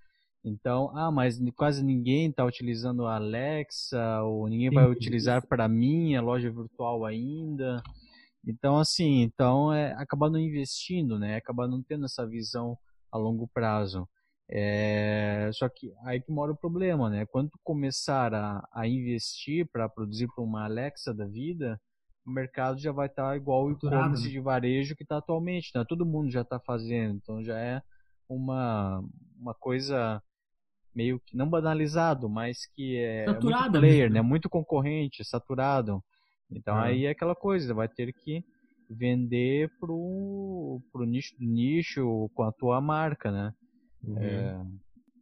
Então, ah, mas quase ninguém está utilizando a Alexa, ou ninguém vai utilizar para mim a loja virtual ainda. Então, assim, então é acabar não investindo, né? Acabar não tendo essa visão a longo prazo. É, só que aí que mora o problema, né? Quando tu começar a, a investir para produzir para uma Alexa da vida, o mercado já vai estar tá igual o e-commerce né? de varejo que está atualmente, né? Todo mundo já está fazendo, então já é uma, uma coisa meio que não banalizado, mas que é saturado muito player, né? Muito concorrente, saturado. Então é. aí é aquela coisa, vai ter que vender pro, pro nicho do nicho com a tua marca, né?
Uhum. É...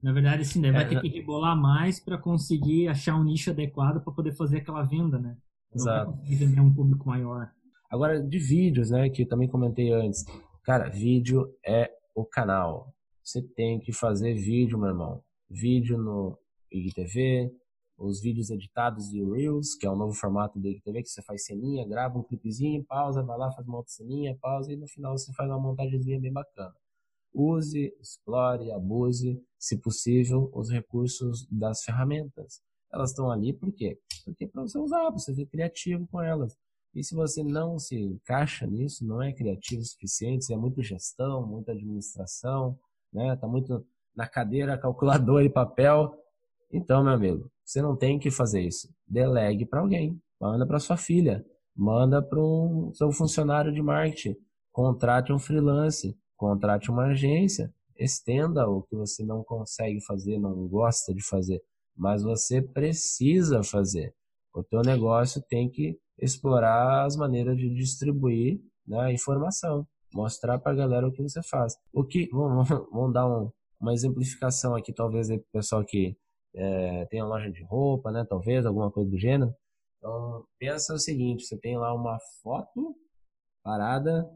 Na verdade, sim, né? vai é, ter que rebolar mais para conseguir achar um nicho adequado para poder fazer aquela venda, né? Exato. Vai vender um público maior.
Agora, de vídeos, né, que também comentei antes. Cara, vídeo é o canal. Você tem que fazer vídeo, meu irmão. Vídeo no IGTV, os vídeos editados de Reels, que é o novo formato do IGTV, que você faz ceninha, grava um clipezinho, pausa, vai lá, faz uma outra ceninha, pausa, e no final você faz uma montagemzinha bem bacana. Use, explore, abuse, se possível, os recursos das ferramentas. Elas estão ali por Porque para você usar, para você ser criativo com elas. E se você não se encaixa nisso, não é criativo o suficiente, é muito gestão, muita administração, né? Tá muito na cadeira, calculador e papel. Então, meu amigo, você não tem que fazer isso. Delegue para alguém. Manda para sua filha. Manda para um seu funcionário de marketing. Contrate um freelance. Contrate uma agência. Estenda o que você não consegue fazer, não gosta de fazer mas você precisa fazer. O teu negócio tem que explorar as maneiras de distribuir né, a informação, mostrar para a galera o que você faz. O que vamos, vamos dar um, uma exemplificação aqui, talvez para o pessoal que é, tem a loja de roupa, né, talvez alguma coisa do gênero. Então pensa o seguinte: você tem lá uma foto parada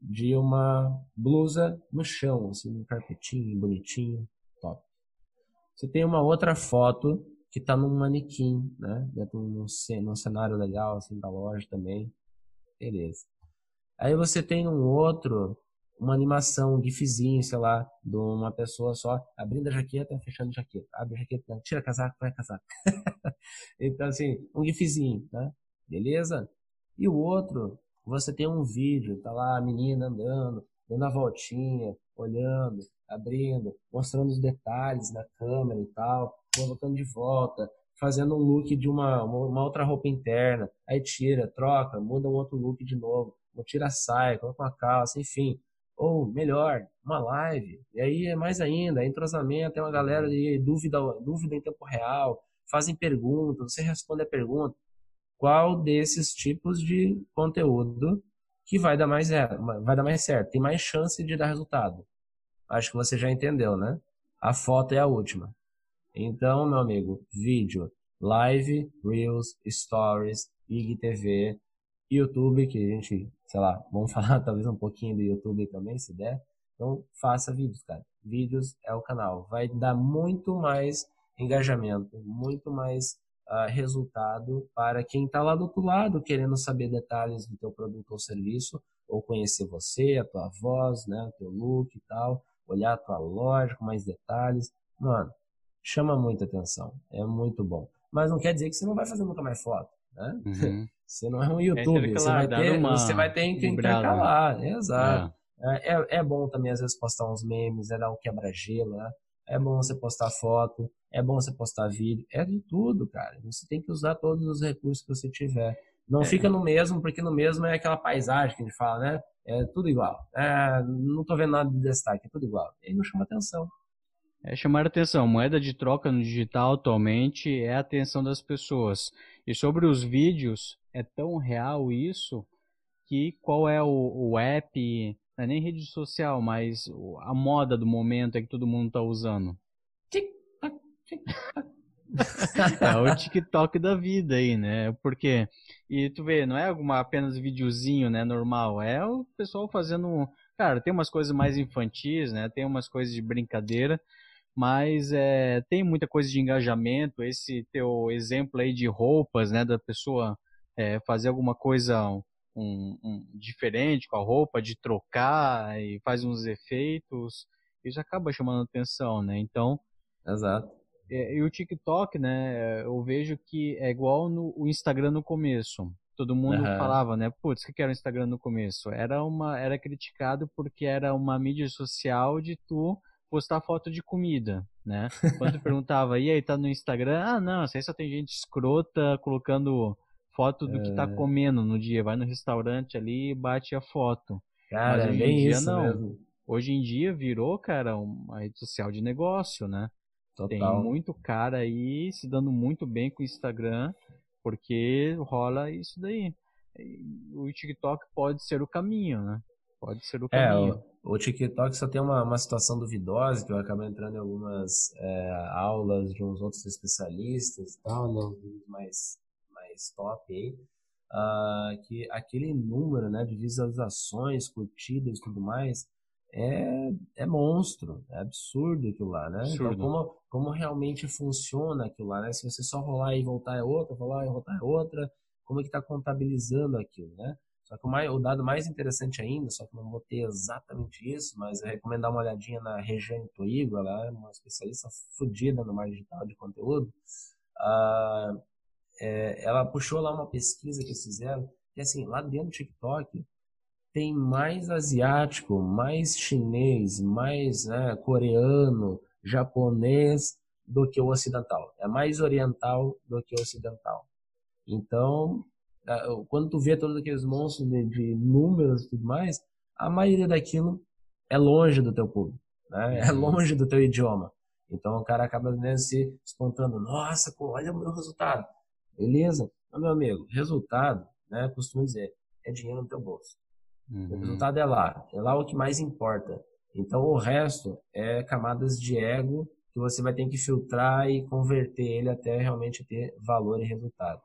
de uma blusa no chão, assim, um carpetinho bonitinho. Você tem uma outra foto que está num manequim, né? Dentro de um cenário legal, assim, da loja também. Beleza. Aí você tem um outro, uma animação, um gifzinho, sei lá, de uma pessoa só abrindo a jaqueta, fechando a jaqueta. Abre a jaqueta, tira casaco, põe casaco. então, assim, um gifzinho, né? Beleza? E o outro, você tem um vídeo, tá lá a menina andando, dando a voltinha, olhando, abrindo, mostrando os detalhes na câmera e tal, colocando de volta, fazendo um look de uma, uma outra roupa interna, aí tira, troca, muda um outro look de novo, tira a saia, coloca uma calça, enfim. Ou melhor, uma live. E aí é mais ainda, é entrosamento, tem uma galera de dúvida, dúvida em tempo real, fazem perguntas, você responde a pergunta. Qual desses tipos de conteúdo que vai dar mais, vai dar mais certo, tem mais chance de dar resultado? Acho que você já entendeu, né? A foto é a última. Então, meu amigo, vídeo, live, reels, stories, IGTV, YouTube, que a gente, sei lá, vamos falar talvez um pouquinho do YouTube também, se der. Então, faça vídeos, cara. Vídeos é o canal. Vai dar muito mais engajamento, muito mais uh, resultado para quem está lá do outro lado, querendo saber detalhes do teu produto ou serviço, ou conhecer você, a tua voz, né, o teu look e tal, olhar a tua loja com mais detalhes. Mano, chama muita atenção. É muito bom. Mas não quer dizer que você não vai fazer nunca mais foto, né? Uhum. Você não é um YouTube, é você, vai ter, uma... você vai ter que intercalar. Exato. É. É, é bom também, às vezes, postar uns memes, é dar um quebra-gelo, né? É bom você postar foto, é bom você postar vídeo, é de tudo, cara. Você tem que usar todos os recursos que você tiver. Não é. fica no mesmo, porque no mesmo é aquela paisagem que a gente fala, né? É tudo igual. É, não tô vendo nada de destaque, é tudo igual. E aí não chama atenção.
É chamar atenção. Moeda de troca no digital atualmente é a atenção das pessoas. E sobre os vídeos, é tão real isso que qual é o, o app, não é nem rede social, mas a moda do momento é que todo mundo está usando. TikTok, TikTok. é o TikTok da vida aí, né? Porque e tu vê, não é alguma apenas videozinho, né, normal, é o pessoal fazendo, cara, tem umas coisas mais infantis, né? Tem umas coisas de brincadeira, mas é, tem muita coisa de engajamento. Esse teu exemplo aí de roupas, né, da pessoa é, fazer alguma coisa um, um, diferente com a roupa, de trocar e faz uns efeitos, isso acaba chamando atenção, né? Então,
exato.
É, e o TikTok, né? Eu vejo que é igual no o Instagram no começo. Todo mundo uhum. falava, né? Putz, o que era o Instagram no começo? Era uma, era criticado porque era uma mídia social de tu postar foto de comida, né? Quando perguntava, e aí, tá no Instagram? Ah, não, isso aí só tem gente escrota colocando foto do é... que tá é. comendo no dia. Vai no restaurante ali e bate a foto.
Cara, Mas hoje é bem em dia isso não. Mesmo.
Hoje em dia virou, cara, uma rede social de negócio, né? Total. Tem muito cara aí se dando muito bem com o Instagram, porque rola isso daí. O TikTok pode ser o caminho, né? Pode ser o caminho.
É, o TikTok só tem uma, uma situação duvidosa, que eu acabo entrando em algumas é, aulas de uns outros especialistas e tal, né, mais, mais top aí, uh, que aquele número né, de visualizações, curtidas e tudo mais, é, é monstro, é absurdo aquilo lá, né? Então, absurdo. Então, como, como realmente funciona aquilo lá, né? Se você só rolar e voltar é outra, rolar e voltar é outra, como é que está contabilizando aquilo, né? Só que o, mais, o, dado mais interessante ainda, só que não vou ter exatamente isso, mas é recomendar uma olhadinha na Regiane Toigo, ela é uma especialista fodida no marketing digital de conteúdo. Ah, é, ela puxou lá uma pesquisa que eles fizeram, e assim, lá dentro do TikTok tem mais asiático, mais chinês, mais né, coreano, japonês do que o ocidental. É mais oriental do que o ocidental. Então, quando tu vê todos aqueles monstros de, de números e tudo mais, a maioria daquilo é longe do teu público, né? é uhum. longe do teu idioma. Então o cara acaba né, se espontando, nossa, olha o meu resultado. Beleza? Mas, meu amigo, resultado, né, costumo dizer, é dinheiro no teu bolso. Uhum. O resultado é lá, é lá o que mais importa. Então o resto é camadas de ego que você vai ter que filtrar e converter ele até realmente ter valor e resultado.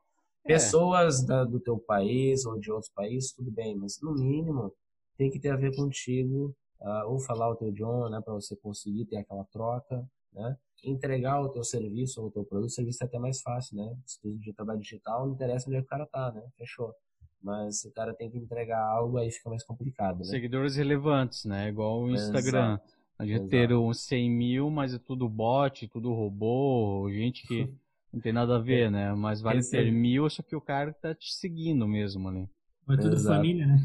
É. Pessoas da, do teu país ou de outros países, tudo bem, mas no mínimo tem que ter a ver contigo, uh, ou falar o teu idioma, né, para você conseguir ter aquela troca, né? Entregar o teu serviço ou o teu produto, o serviço é até mais fácil, né? Se tu de trabalho digital, não interessa onde é que o cara tá, né? Fechou. Mas se o cara tem que entregar algo, aí fica mais complicado, né?
Seguidores relevantes, né? Igual o Instagram. Exato. A gente ter uns 100 mil, mas é tudo bot, tudo robô, gente que Não tem nada a ver, é. né? Mas vale Esse... ter mil, só que o cara tá te seguindo mesmo ali.
Né? tudo Exato. família, né?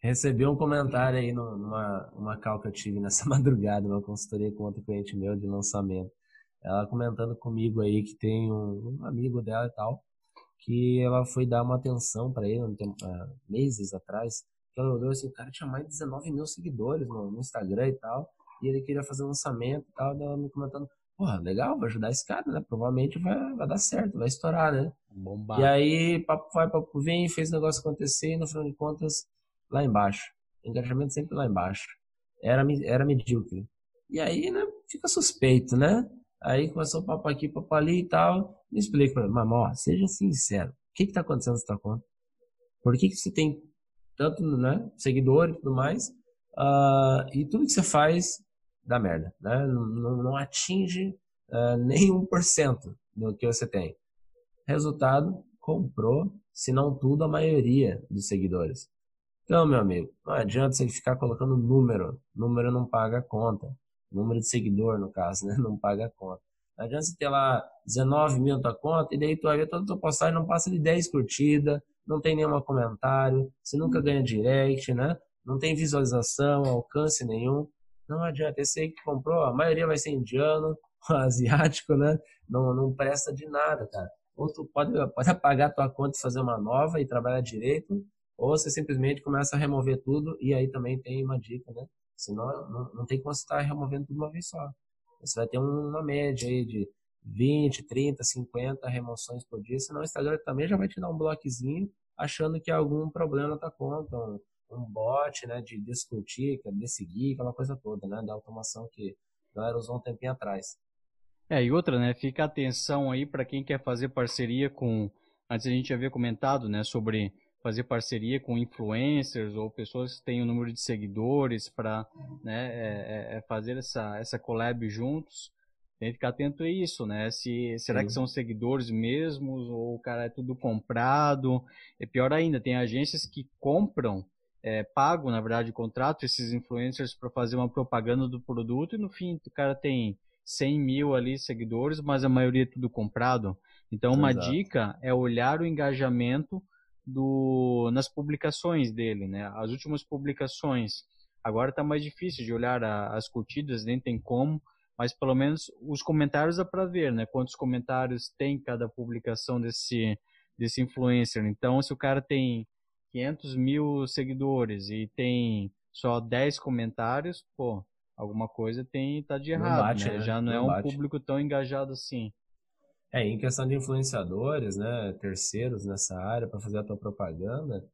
Recebi um comentário aí numa uma call que eu tive nessa madrugada, uma consultoria com outro cliente meu de lançamento. Ela comentando comigo aí que tem um, um amigo dela e tal, que ela foi dar uma atenção para ele um tempo, uh, meses atrás, que ela olhou assim, o cara tinha mais de 19 mil seguidores no, no Instagram e tal, e ele queria fazer um lançamento e tal, ela me comentando, porra, legal, vou ajudar esse cara, né? Provavelmente vai, vai dar certo, vai estourar, né?
Bombar.
E aí, papo vai, papo vem, fez o negócio acontecer e no final de contas, lá embaixo. Engajamento sempre lá embaixo. Era, era medíocre. E aí, né, fica suspeito, né? Aí começou o papo aqui, papo ali e tal. Me explica mamó, seja sincero. O que que tá acontecendo nessa conta? Por que que você tem tanto, né, seguidor e tudo mais? Uh, e tudo que você faz dá merda, né? Não, não, não atinge uh, nem 1% do que você tem. Resultado, comprou, se não tudo, a maioria dos seguidores. Então, meu amigo, não adianta você ficar colocando número. Número não paga a conta. Número de seguidor, no caso, né? Não paga a conta. Não adianta você ter lá 19 mil na tua conta e daí tu vai ver toda a tua postagem não passa de 10 curtidas, não tem nenhum comentário, você nunca ganha direct, né? Não tem visualização, alcance nenhum. Não adianta. Esse aí que comprou, a maioria vai ser indiano, asiático, né? Não, não presta de nada, cara. Ou tu pode, pode apagar tua conta e fazer uma nova e trabalhar direito, ou você simplesmente começa a remover tudo e aí também tem uma dica, né? Senão não, não tem como você estar removendo tudo uma vez só. Você vai ter uma média aí de 20, 30, 50 remoções por dia, senão o Instagram também já vai te dar um bloquezinho achando que algum problema tua conta, um, um bot, né, de discutir, de seguir, aquela coisa toda, né, da automação que a galera usou um tempinho atrás.
É, e outra, né, fica atenção aí para quem quer fazer parceria com, antes a gente havia comentado, né, sobre fazer parceria com influencers ou pessoas que têm o um número de seguidores para né, é, é, é, fazer essa, essa collab juntos. Tem que ficar atento a isso, né? Se, será Sim. que são seguidores mesmos ou o cara é tudo comprado? É pior ainda, tem agências que compram, é, pagam, na verdade, contrato esses influencers para fazer uma propaganda do produto e no fim o cara tem 100 mil ali seguidores, mas a maioria é tudo comprado. Então, uma Exato. dica é olhar o engajamento do, nas publicações dele, né? As últimas publicações. Agora está mais difícil de olhar a, as curtidas, nem tem como, mas pelo menos os comentários dá para ver, né? Quantos comentários tem cada publicação desse, desse influencer. Então, se o cara tem 500 mil seguidores e tem só 10 comentários, pô, alguma coisa tem tá de errado, bate, né? né? Já não, não é um bate. público tão engajado assim.
É, em questão de influenciadores, né, terceiros nessa área para fazer a tua propaganda,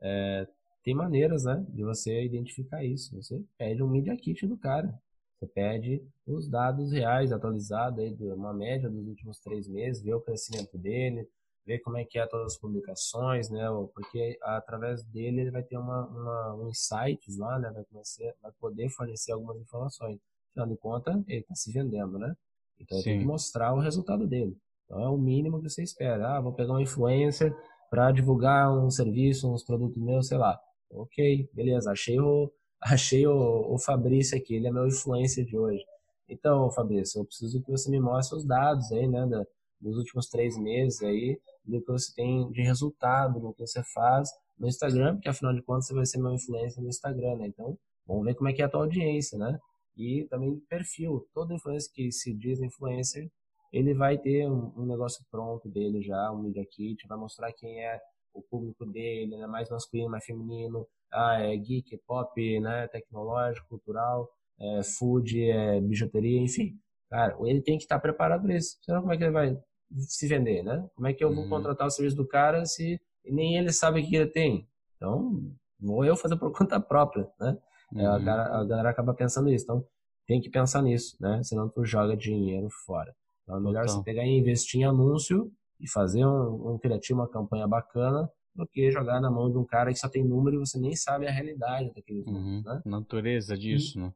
é, tem maneiras, né, de você identificar isso. Você pede um media kit do cara. Você pede os dados reais atualizados aí, uma média dos últimos três meses, vê o crescimento dele, ver como é que é todas as publicações, né? Porque através dele ele vai ter uma, uma um insights lá, né? Vai, começar, vai poder fornecer algumas informações. Afinal de contas, ele está se vendendo, né? Então ele tem que mostrar o resultado dele. Então é o mínimo que você espera. Ah, vou pegar um influencer para divulgar um serviço, uns produtos meus, sei lá. Ok, beleza, achei o, achei o, o Fabrício aqui, ele é meu influencer de hoje. Então, Fabrício, eu preciso que você me mostre os dados aí, né, da, dos últimos três meses aí, do que você tem de resultado, do que você faz no Instagram, porque afinal de contas você vai ser meu influencer no Instagram, né? Então, vamos ver como é que é a tua audiência, né? E também perfil. Todo influencer que se diz influencer, ele vai ter um, um negócio pronto dele já, um media kit, vai mostrar quem é o público dele, né? mais masculino, mais feminino, ah, é geek, pop, né? tecnológico, cultural, é food, é bijuteria, enfim. Cara, ele tem que estar preparado para isso. Senão como é que ele vai se vender, né? Como é que eu vou uhum. contratar o serviço do cara se nem ele sabe o que ele tem? Então, vou eu fazer por conta própria, né? Uhum. A, galera, a, galera, acaba pensando isso. Então, tem que pensar nisso, né? Senão tu joga dinheiro fora. Então, é melhor então. você pegar e investir em anúncio e fazer um, um criativo, uma campanha bacana, do que jogar na mão de um cara que só tem número e você nem sabe a realidade daqueles uhum. números, né?
Natureza disso,
e,
né?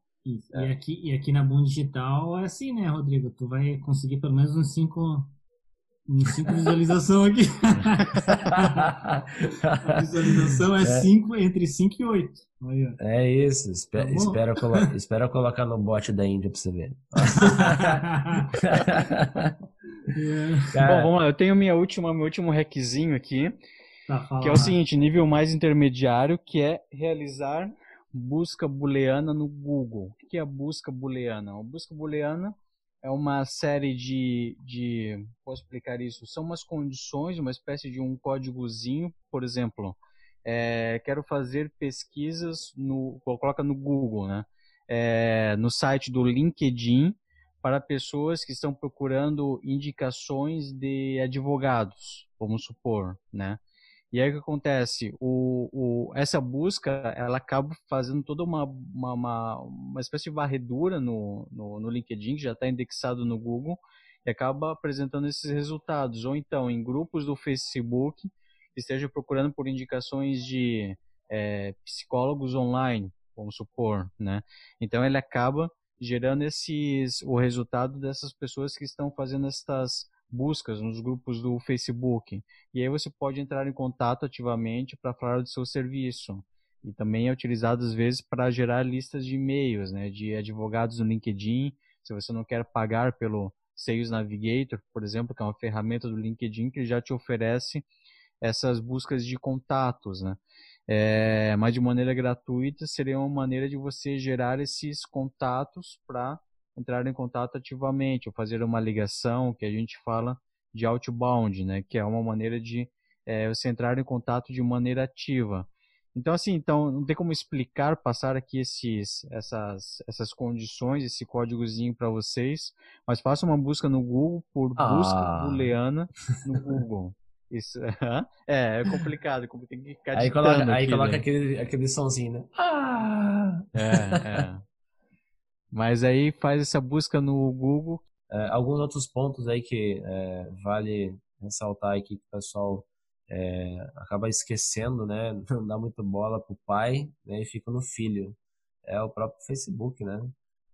É. E, aqui, e aqui na Boom Digital é assim, né, Rodrigo? Tu vai conseguir pelo menos uns cinco cinco visualização aqui. a visualização é 5 é. entre 5 e 8.
É isso. Espe tá espera, colo espera colocar no bot da Índia pra você ver.
Bom, vamos lá. Eu tenho minha última, meu último requisinho aqui. Tá, que é o seguinte, nível mais intermediário, que é realizar busca booleana no Google. O que é a busca booleana? A busca booleana é uma série de, de. Posso explicar isso? São umas condições, uma espécie de um códigozinho, por exemplo. é, quero fazer pesquisas no, coloca no Google, né? É, no site do LinkedIn para pessoas que estão procurando indicações de advogados, vamos supor, né? E aí o que acontece? O, o, essa busca, ela acaba fazendo toda uma, uma, uma, uma espécie de varredura no, no, no LinkedIn, que já está indexado no Google, e acaba apresentando esses resultados. Ou então, em grupos do Facebook, esteja procurando por indicações de é, psicólogos online, vamos supor, né? Então, ele acaba gerando esses, o resultado dessas pessoas que estão fazendo estas buscas nos grupos do Facebook. E aí você pode entrar em contato ativamente para falar do seu serviço. E também é utilizado às vezes para gerar listas de e-mails, né, de advogados no LinkedIn. Se você não quer pagar pelo Sales Navigator, por exemplo, que é uma ferramenta do LinkedIn que já te oferece essas buscas de contatos, né? É, mas de maneira gratuita seria uma maneira de você gerar esses contatos para entrar em contato ativamente ou fazer uma ligação que a gente fala de outbound, né? Que é uma maneira de é, você entrar em contato de maneira ativa. Então, assim, então, não tem como explicar, passar aqui esses, essas, essas condições, esse códigozinho para vocês, mas faça uma busca no Google por ah. busca booleana no Google. Isso, é, é complicado, tem que ficar
Aí coloca, aí coloca né? aquele, aquele sonzinho, né?
Ah! É, é. Mas aí faz essa busca no Google.
É, alguns outros pontos aí que é, vale ressaltar aqui que o pessoal é, acaba esquecendo, né? Não dá muito bola pro pai, né? E fica no filho. É o próprio Facebook, né?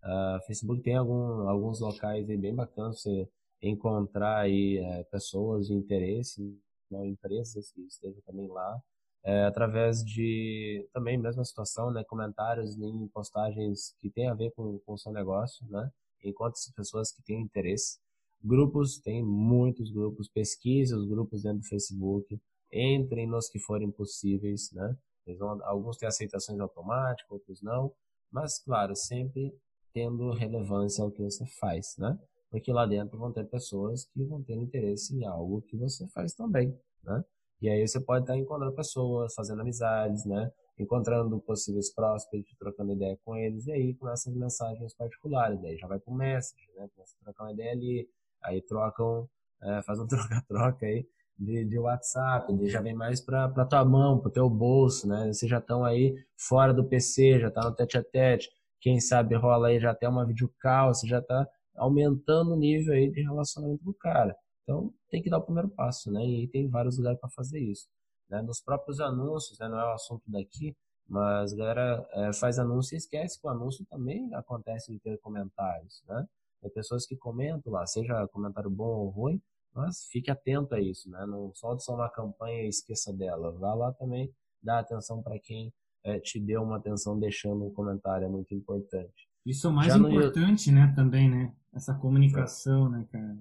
Uh, Facebook tem algum, alguns locais aí bem bacanas você encontrar aí é, pessoas de interesse, né, empresas que estejam também lá, é, através de também mesma situação, né, comentários em postagens que tem a ver com, com o seu negócio, né, encontre pessoas que têm interesse. Grupos, tem muitos grupos, pesquise os grupos dentro do Facebook, entrem nos que forem possíveis, né, vão, alguns têm aceitações automáticas, outros não, mas claro, sempre tendo relevância ao que você faz, né? Porque lá dentro vão ter pessoas que vão ter interesse em algo que você faz também, né? E aí você pode estar encontrando pessoas, fazendo amizades, né? Encontrando possíveis prospects, trocando ideia com eles, e aí começam as mensagens particulares, daí já vai pro message, né? Começa a trocar uma ideia ali, aí trocam, é, faz um troca-troca aí de, de WhatsApp, de já vem mais para tua mão, pro teu bolso, né? Vocês já estão aí fora do PC, já tá no tete a tete, quem sabe rola aí já até uma videocall, você já tá aumentando o nível aí de relacionamento do cara. Então, tem que dar o primeiro passo, né? E tem vários lugares para fazer isso. Né? Nos próprios anúncios, né? não é o assunto daqui, mas a galera é, faz anúncio e esquece que o anúncio também acontece de ter comentários, né? Tem pessoas que comentam lá, seja comentário bom ou ruim, mas fique atento a isso, né? Não solte só uma campanha e esqueça dela. Vá lá também, dá atenção para quem é, te deu uma atenção deixando um comentário, é muito importante.
Isso é o mais Já importante, no... né, também, né? Essa comunicação, é. né, cara?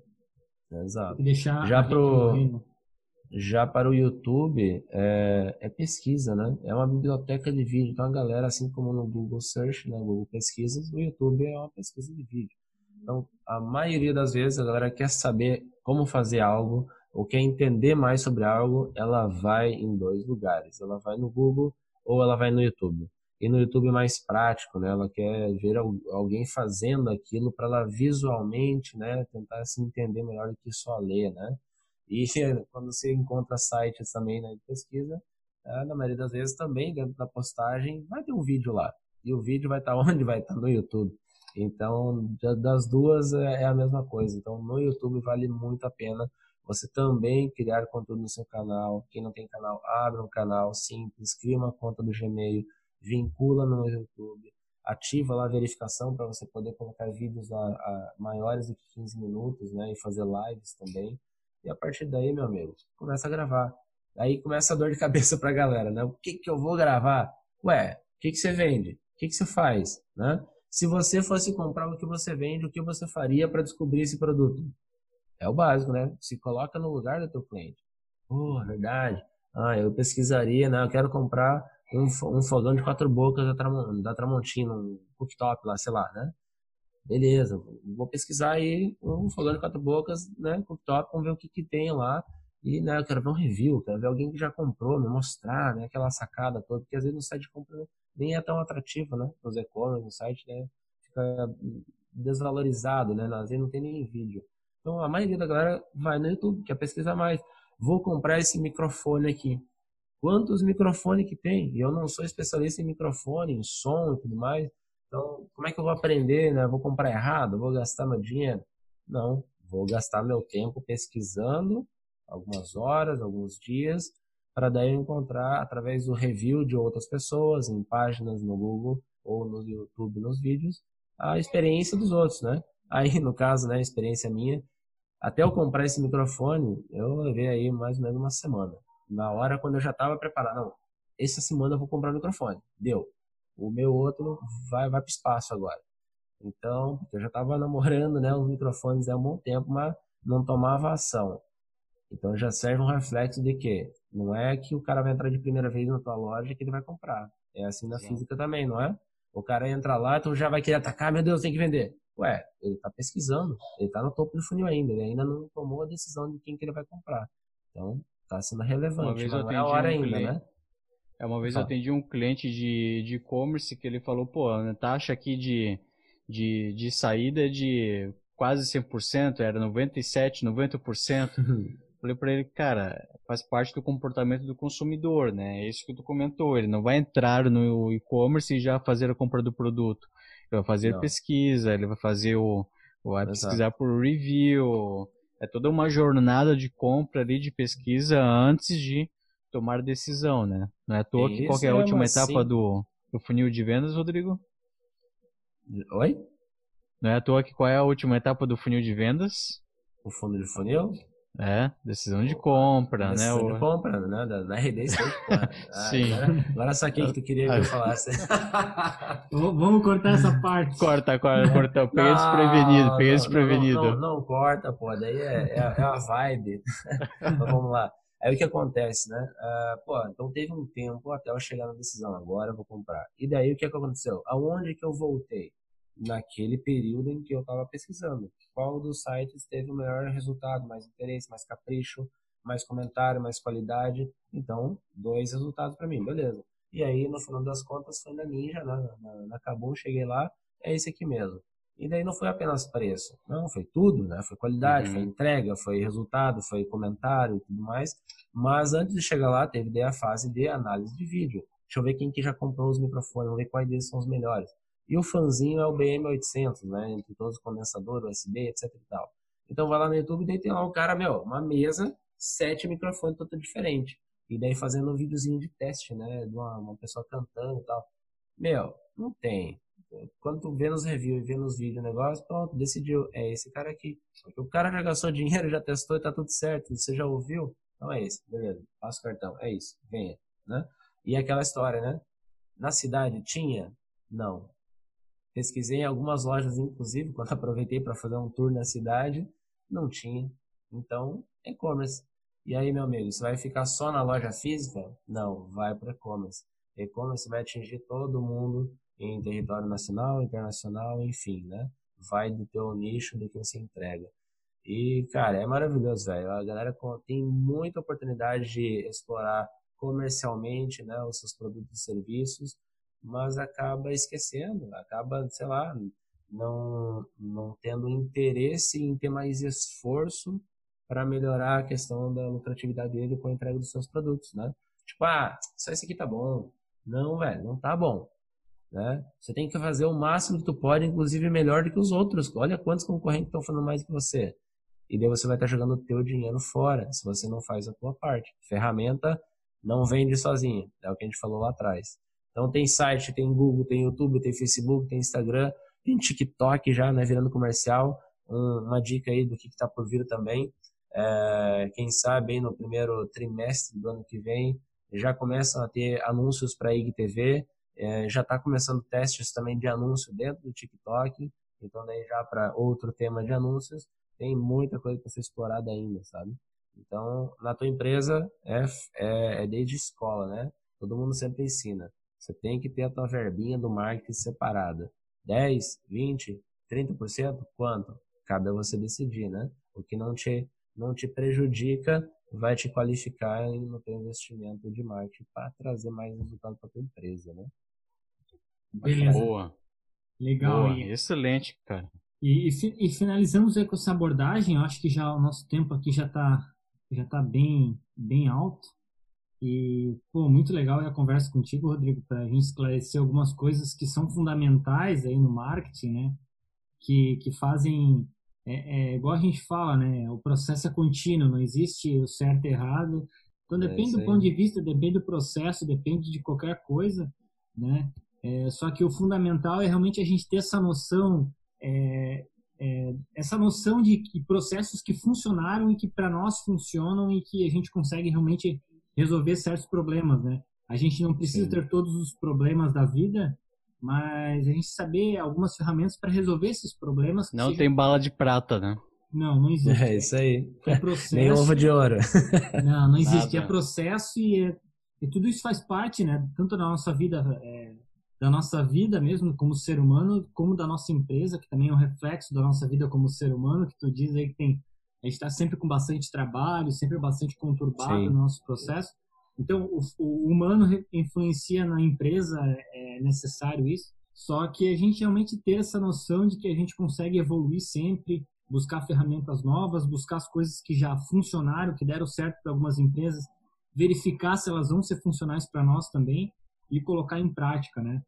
Exato.
Deixar
já pro já para o YouTube é, é, pesquisa, né? É uma biblioteca de vídeo. Então a galera, assim como no Google Search, né, Google Pesquisas, o YouTube é uma pesquisa de vídeo. Então a maioria das vezes a galera quer saber como fazer algo ou quer entender mais sobre algo, ela vai em dois lugares. Ela vai no Google ou ela vai no YouTube e no YouTube mais prático, né? Ela quer ver alguém fazendo aquilo para ela visualmente, né, tentar se entender melhor do que só ler, né? E quando você encontra sites também né, de pesquisa, na maioria das vezes também dentro da postagem vai ter um vídeo lá. E o vídeo vai estar tá onde? Vai estar tá no YouTube. Então, das duas é, é a mesma coisa. Então, no YouTube vale muito a pena você também criar conteúdo no seu canal. Quem não tem canal, abre um canal simples, cria uma conta do Gmail, vincula no YouTube, ativa lá a verificação para você poder colocar vídeos a, a, maiores do que 15 minutos, né, e fazer lives também. E a partir daí, meu amigo, começa a gravar. Aí começa a dor de cabeça para a galera, né? O que que eu vou gravar? Ué, o que que você vende? O que que você faz, né? Se você fosse comprar o que você vende, o que você faria para descobrir esse produto? É o básico, né? Se coloca no lugar do teu cliente. Pô, verdade. Ah, eu pesquisaria, né? Eu quero comprar um, um fogão de quatro bocas da, Tram, da Tramontina, um cooktop lá, sei lá, né? Beleza, vou pesquisar aí um fogão de quatro bocas, né, cooktop, vamos ver o que que tem lá E né, eu quero ver um review, quero ver alguém que já comprou, me mostrar, né, aquela sacada toda, porque às vezes no site de compra nem é tão atrativo, né? Nos e-commerce, no site, né? Fica desvalorizado, né? Às vezes não tem nem vídeo. Então a maioria da galera vai no YouTube, quer pesquisar mais. Vou comprar esse microfone aqui. Quantos microfones que tem? Eu não sou especialista em microfone, em som e tudo mais. Então, como é que eu vou aprender, né? Vou comprar errado? Vou gastar meu dinheiro? Não, vou gastar meu tempo pesquisando algumas horas, alguns dias, para daí encontrar através do review de outras pessoas em páginas no Google ou no YouTube nos vídeos a experiência dos outros, né? Aí, no caso, né, a experiência minha, até eu comprar esse microfone, eu levei aí mais ou menos uma semana. Na hora, quando eu já estava preparado, não, essa semana eu vou comprar o microfone. Deu. O meu outro vai, vai para o espaço agora. Então, eu já estava namorando né, os microfones há um bom tempo, mas não tomava ação. Então já serve um reflexo de que não é que o cara vai entrar de primeira vez na tua loja que ele vai comprar. É assim na Sim. física também, não é? O cara entra lá, então já vai querer atacar, meu Deus, tem que vender. Ué, ele tá pesquisando, ele tá no topo do funil ainda, ele ainda não tomou a decisão de quem que ele vai comprar. Então, tá sendo relevante, uma vez eu é a hora um ainda, cliente, né?
É, uma vez eu atendi um cliente de e-commerce que ele falou, pô, a taxa aqui de, de, de saída é de quase 100%, era 97%, 90%. Falei para ele, cara, faz parte do comportamento do consumidor, né? É isso que tu comentou. Ele não vai entrar no e-commerce e já fazer a compra do produto. Ele vai fazer não. pesquisa, ele vai fazer o. Vai Exato. pesquisar por review. É toda uma jornada de compra ali, de pesquisa antes de tomar decisão, né? Não é à toa que qual é a última etapa do, do funil de vendas, Rodrigo?
Oi?
Não é à toa que qual é a última etapa do funil de vendas?
O fundo de funil?
É, decisão de compra,
decisão
né?
Decisão de compra, né? Da, da RD State, Sim. Agora, agora saquei que tu queria que eu falasse.
Vamos cortar essa parte.
Corta, corta, corta. Peguei desprevenido, peguei desprevenido.
Não, não, não, corta, pô. Daí é, é, é a vibe. então vamos lá. Aí o que acontece, né? Uh, pô, então teve um tempo até eu chegar na decisão, agora eu vou comprar. E daí o que aconteceu? Aonde que eu voltei? Naquele período em que eu estava pesquisando. Qual dos sites teve o melhor resultado, mais interesse, mais capricho, mais comentário, mais qualidade. Então, dois resultados para mim, beleza. E aí, no final das contas, foi na Ninja, na, na, na Kabum, cheguei lá, é esse aqui mesmo. E daí não foi apenas preço, não, foi tudo, né? Foi qualidade, uhum. foi entrega, foi resultado, foi comentário e tudo mais. Mas antes de chegar lá, teve daí a fase de análise de vídeo. Deixa eu ver quem que já comprou os microfones, vamos ver quais deles são os melhores. E o fanzinho é o BM800, né? Entre todos os condensadores, USB, etc e tal. Então vai lá no YouTube daí tem lá um cara, meu, uma mesa, sete microfones todo diferente. E daí fazendo um videozinho de teste, né? De uma, uma pessoa cantando e tal. Meu, não tem. Quando tu vê nos reviews e vê nos vídeos o negócio, pronto, decidiu. É esse cara aqui. O cara já gastou dinheiro, já testou e tá tudo certo. Você já ouviu? Então é esse, beleza. Passa o cartão. É isso, venha. Né? E aquela história, né? Na cidade tinha? Não. Pesquisei em algumas lojas, inclusive, quando aproveitei para fazer um tour na cidade, não tinha. Então, e-commerce. E aí, meu amigo, você vai ficar só na loja física? Não, vai para e-commerce. E-commerce vai atingir todo mundo em território nacional, internacional, enfim, né? Vai do teu nicho, do que você entrega. E, cara, é maravilhoso, velho. A galera tem muita oportunidade de explorar comercialmente, né, os seus produtos e serviços mas acaba esquecendo, acaba, sei lá, não, não tendo interesse em ter mais esforço para melhorar a questão da lucratividade dele com a entrega dos seus produtos, né? Tipo, ah, só isso aqui tá bom. Não, velho, não tá bom. Né? Você tem que fazer o máximo que tu pode, inclusive melhor do que os outros. Olha quantos concorrentes estão fazendo mais que você. E daí você vai estar jogando o teu dinheiro fora, se você não faz a tua parte. Ferramenta não vende sozinha, é o que a gente falou lá atrás. Então tem site, tem Google, tem YouTube, tem Facebook, tem Instagram, tem TikTok já, né, virando comercial. Um, uma dica aí do que está por vir também. É, quem sabe aí no primeiro trimestre do ano que vem já começam a ter anúncios para a IGTV, é, já está começando testes também de anúncio dentro do TikTok, então daí já para outro tema de anúncios, tem muita coisa para ser explorada ainda, sabe? Então, na tua empresa é, é, é desde escola, né? Todo mundo sempre ensina. Você tem que ter a tua verbinha do marketing separada. 10, 20, 30%? Quanto? Cabe a você decidir, né? O que não te, não te prejudica vai te qualificar no teu investimento de marketing para trazer mais resultado para tua empresa, né?
Beleza. Boa.
Legal.
Boa. E... Excelente, cara.
E, e, e, finalizamos aí com essa abordagem. Eu acho que já o nosso tempo aqui já está já tá bem, bem alto. E, pô, muito legal a conversa contigo, Rodrigo, para a gente esclarecer algumas coisas que são fundamentais aí no marketing, né? Que, que fazem, é, é, igual a gente fala, né? O processo é contínuo, não existe o certo e errado. Então, é depende é do ponto de vista, depende do processo, depende de qualquer coisa, né? É, só que o fundamental é realmente a gente ter essa noção, é, é, essa noção de que processos que funcionaram e que para nós funcionam e que a gente consegue realmente resolver certos problemas, né? A gente não precisa Sim. ter todos os problemas da vida, mas a gente saber algumas ferramentas para resolver esses problemas.
não tem bala de prata, né?
Não, não existe.
É isso aí.
É processo.
Nem ovo de ouro.
Não, não existe. Nada. É processo e, é, e, tudo isso faz parte, né? Tanto da nossa vida, é, da nossa vida mesmo como ser humano, como da nossa empresa, que também é um reflexo da nossa vida como ser humano, que tu diz aí que tem a gente está sempre com bastante trabalho, sempre bastante conturbado Sim. no nosso processo. Então, o, o, humano influencia na empresa, é, é necessário isso. Só que a gente realmente ter essa noção de que a gente consegue evoluir sempre, buscar ferramentas novas, buscar as coisas que já funcionaram, que deram certo para algumas empresas, verificar se elas vão ser funcionais para nós também e colocar em prática, né?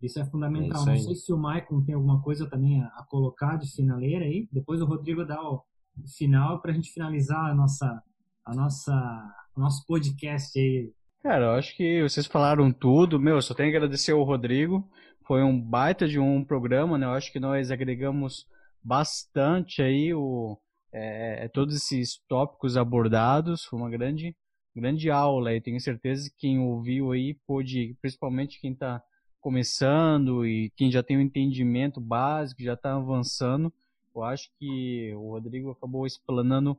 Isso é fundamental. É isso Não sei se o Maicon tem alguma coisa também a, a, colocar de finaleira aí. Depois o Rodrigo dá o, final para a gente finalizar a nossa, a nossa, o nosso podcast aí.
Cara, eu acho que vocês falaram tudo. Meu, só tenho que agradecer ao Rodrigo. Foi um baita de um programa, né? Eu acho que nós agregamos bastante aí o, é, é todos esses tópicos abordados. Foi uma grande, grande aula e tenho certeza que quem ouviu aí pôde, principalmente quem está começando e quem já tem um entendimento básico, já está avançando, eu acho que o Rodrigo acabou explanando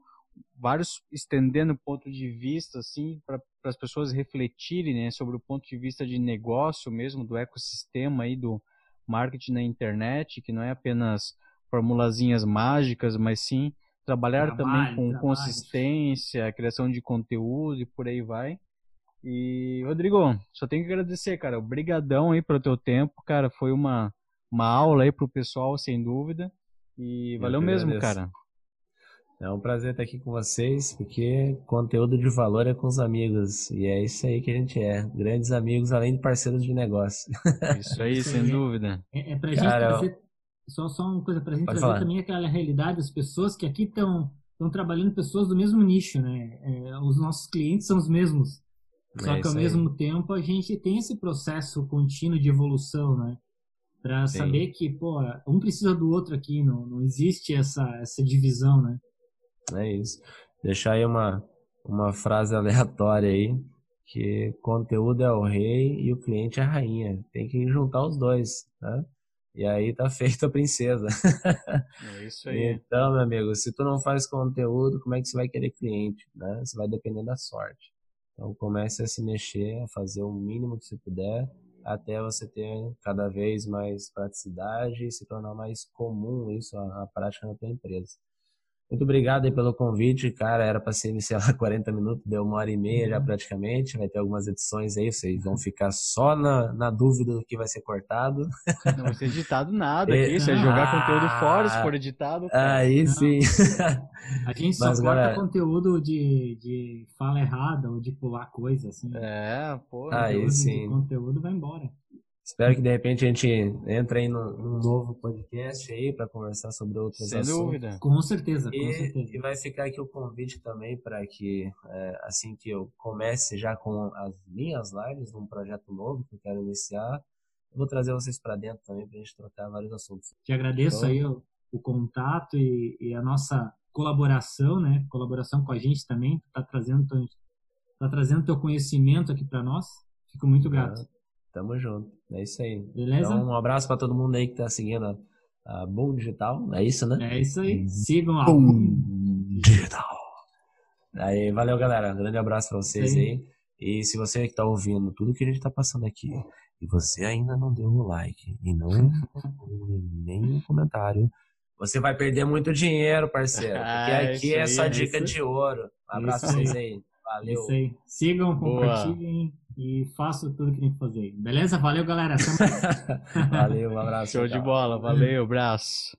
vários, estendendo o ponto de vista, assim, para as pessoas refletirem, né, sobre o ponto de vista de negócio mesmo, do ecossistema aí do marketing na internet, que não é apenas formulazinhas mágicas, mas sim trabalhar trabalho, também com trabalho. consistência, criação de conteúdo e por aí vai. E, Rodrigo, só tenho que agradecer, cara. Obrigadão aí pelo teu tempo, cara. Foi uma, uma aula aí pro pessoal, sem dúvida. E valeu mesmo, cara.
É um prazer estar aqui com vocês, porque conteúdo de valor é com os amigos. E é isso aí que a gente é. Grandes amigos, além de parceiros de negócio.
Isso aí, sem dúvida.
É, é pra gente Cara, trazer, só, só uma coisa, pra gente trazer falar. também aquela realidade, as pessoas que aqui estão estão trabalhando pessoas do mesmo nicho, né? É, os nossos clientes são os mesmos. Só é que ao mesmo tempo a gente tem esse processo contínuo de evolução, né? Para saber que, pô, um precisa do outro aqui, não, não existe essa, essa divisão, né?
É isso. Deixar aí uma, uma frase aleatória aí, que conteúdo é o rei e o cliente é a rainha. Tem que juntar os dois, né? E aí tá feita a princesa.
É isso aí.
Então, meu amigo, se tu não faz conteúdo, como é que você vai querer cliente, né? Você vai depender da sorte. Então comece a se mexer, a fazer o mínimo que você puder até você ter cada vez mais praticidade e se tornar mais comum isso, a, prática na tua empresa. Muito obrigado aí pelo convite, cara. Era para ser, sei lá, 40 minutos, deu uma hora e meia já uhum. praticamente. Vai ter algumas edições aí, vocês vão ficar só na, na dúvida do que vai ser cortado.
Não vai ser editado nada aqui, isso é jogar ah, conteúdo fora se for editado.
Cara. Aí Não. sim.
A gente só Mas, corta galera... conteúdo de, de fala errada ou de pular coisa, assim.
É, pô.
Aí sim.
O conteúdo vai embora.
Espero que de repente a gente entre aí num, num novo podcast aí para conversar sobre outros
Sem
assuntos.
dúvida.
Com certeza, com
e,
certeza.
E vai ficar aqui o convite também para que é, assim que eu comece já com as minhas lives, um projeto novo que eu quero iniciar, eu vou trazer vocês para dentro também para a gente trocar vários assuntos.
Te agradeço então, aí o, o contato e, e, a nossa colaboração, né? Colaboração com a gente também, tá trazendo tá trazendo teu conhecimento aqui para nós. Fico muito grato.
Tamo junto. É isso aí.
Beleza?
Então, um abraço para todo mundo aí que tá seguindo a, a Boom Digital. É isso, né?
É isso aí. Sigam a
Boom Digital. Aí, valeu, galera. Um grande abraço para vocês Sim. aí. E se você que tá ouvindo tudo que a gente tá passando aqui e você ainda não deu o like e não nem um comentário, você vai perder muito dinheiro, parceiro. Porque
Ah,
aqui é
aí,
só dica
isso.
de ouro. Um abraço pra vocês aí. Valeu.
Isso aí. Sigam,
Boa.
compartilhem e façam tudo que tem que fazer. Beleza? Valeu, galera. Até mais.
Valeu, um abraço.
Show de bola, valeu, abraço.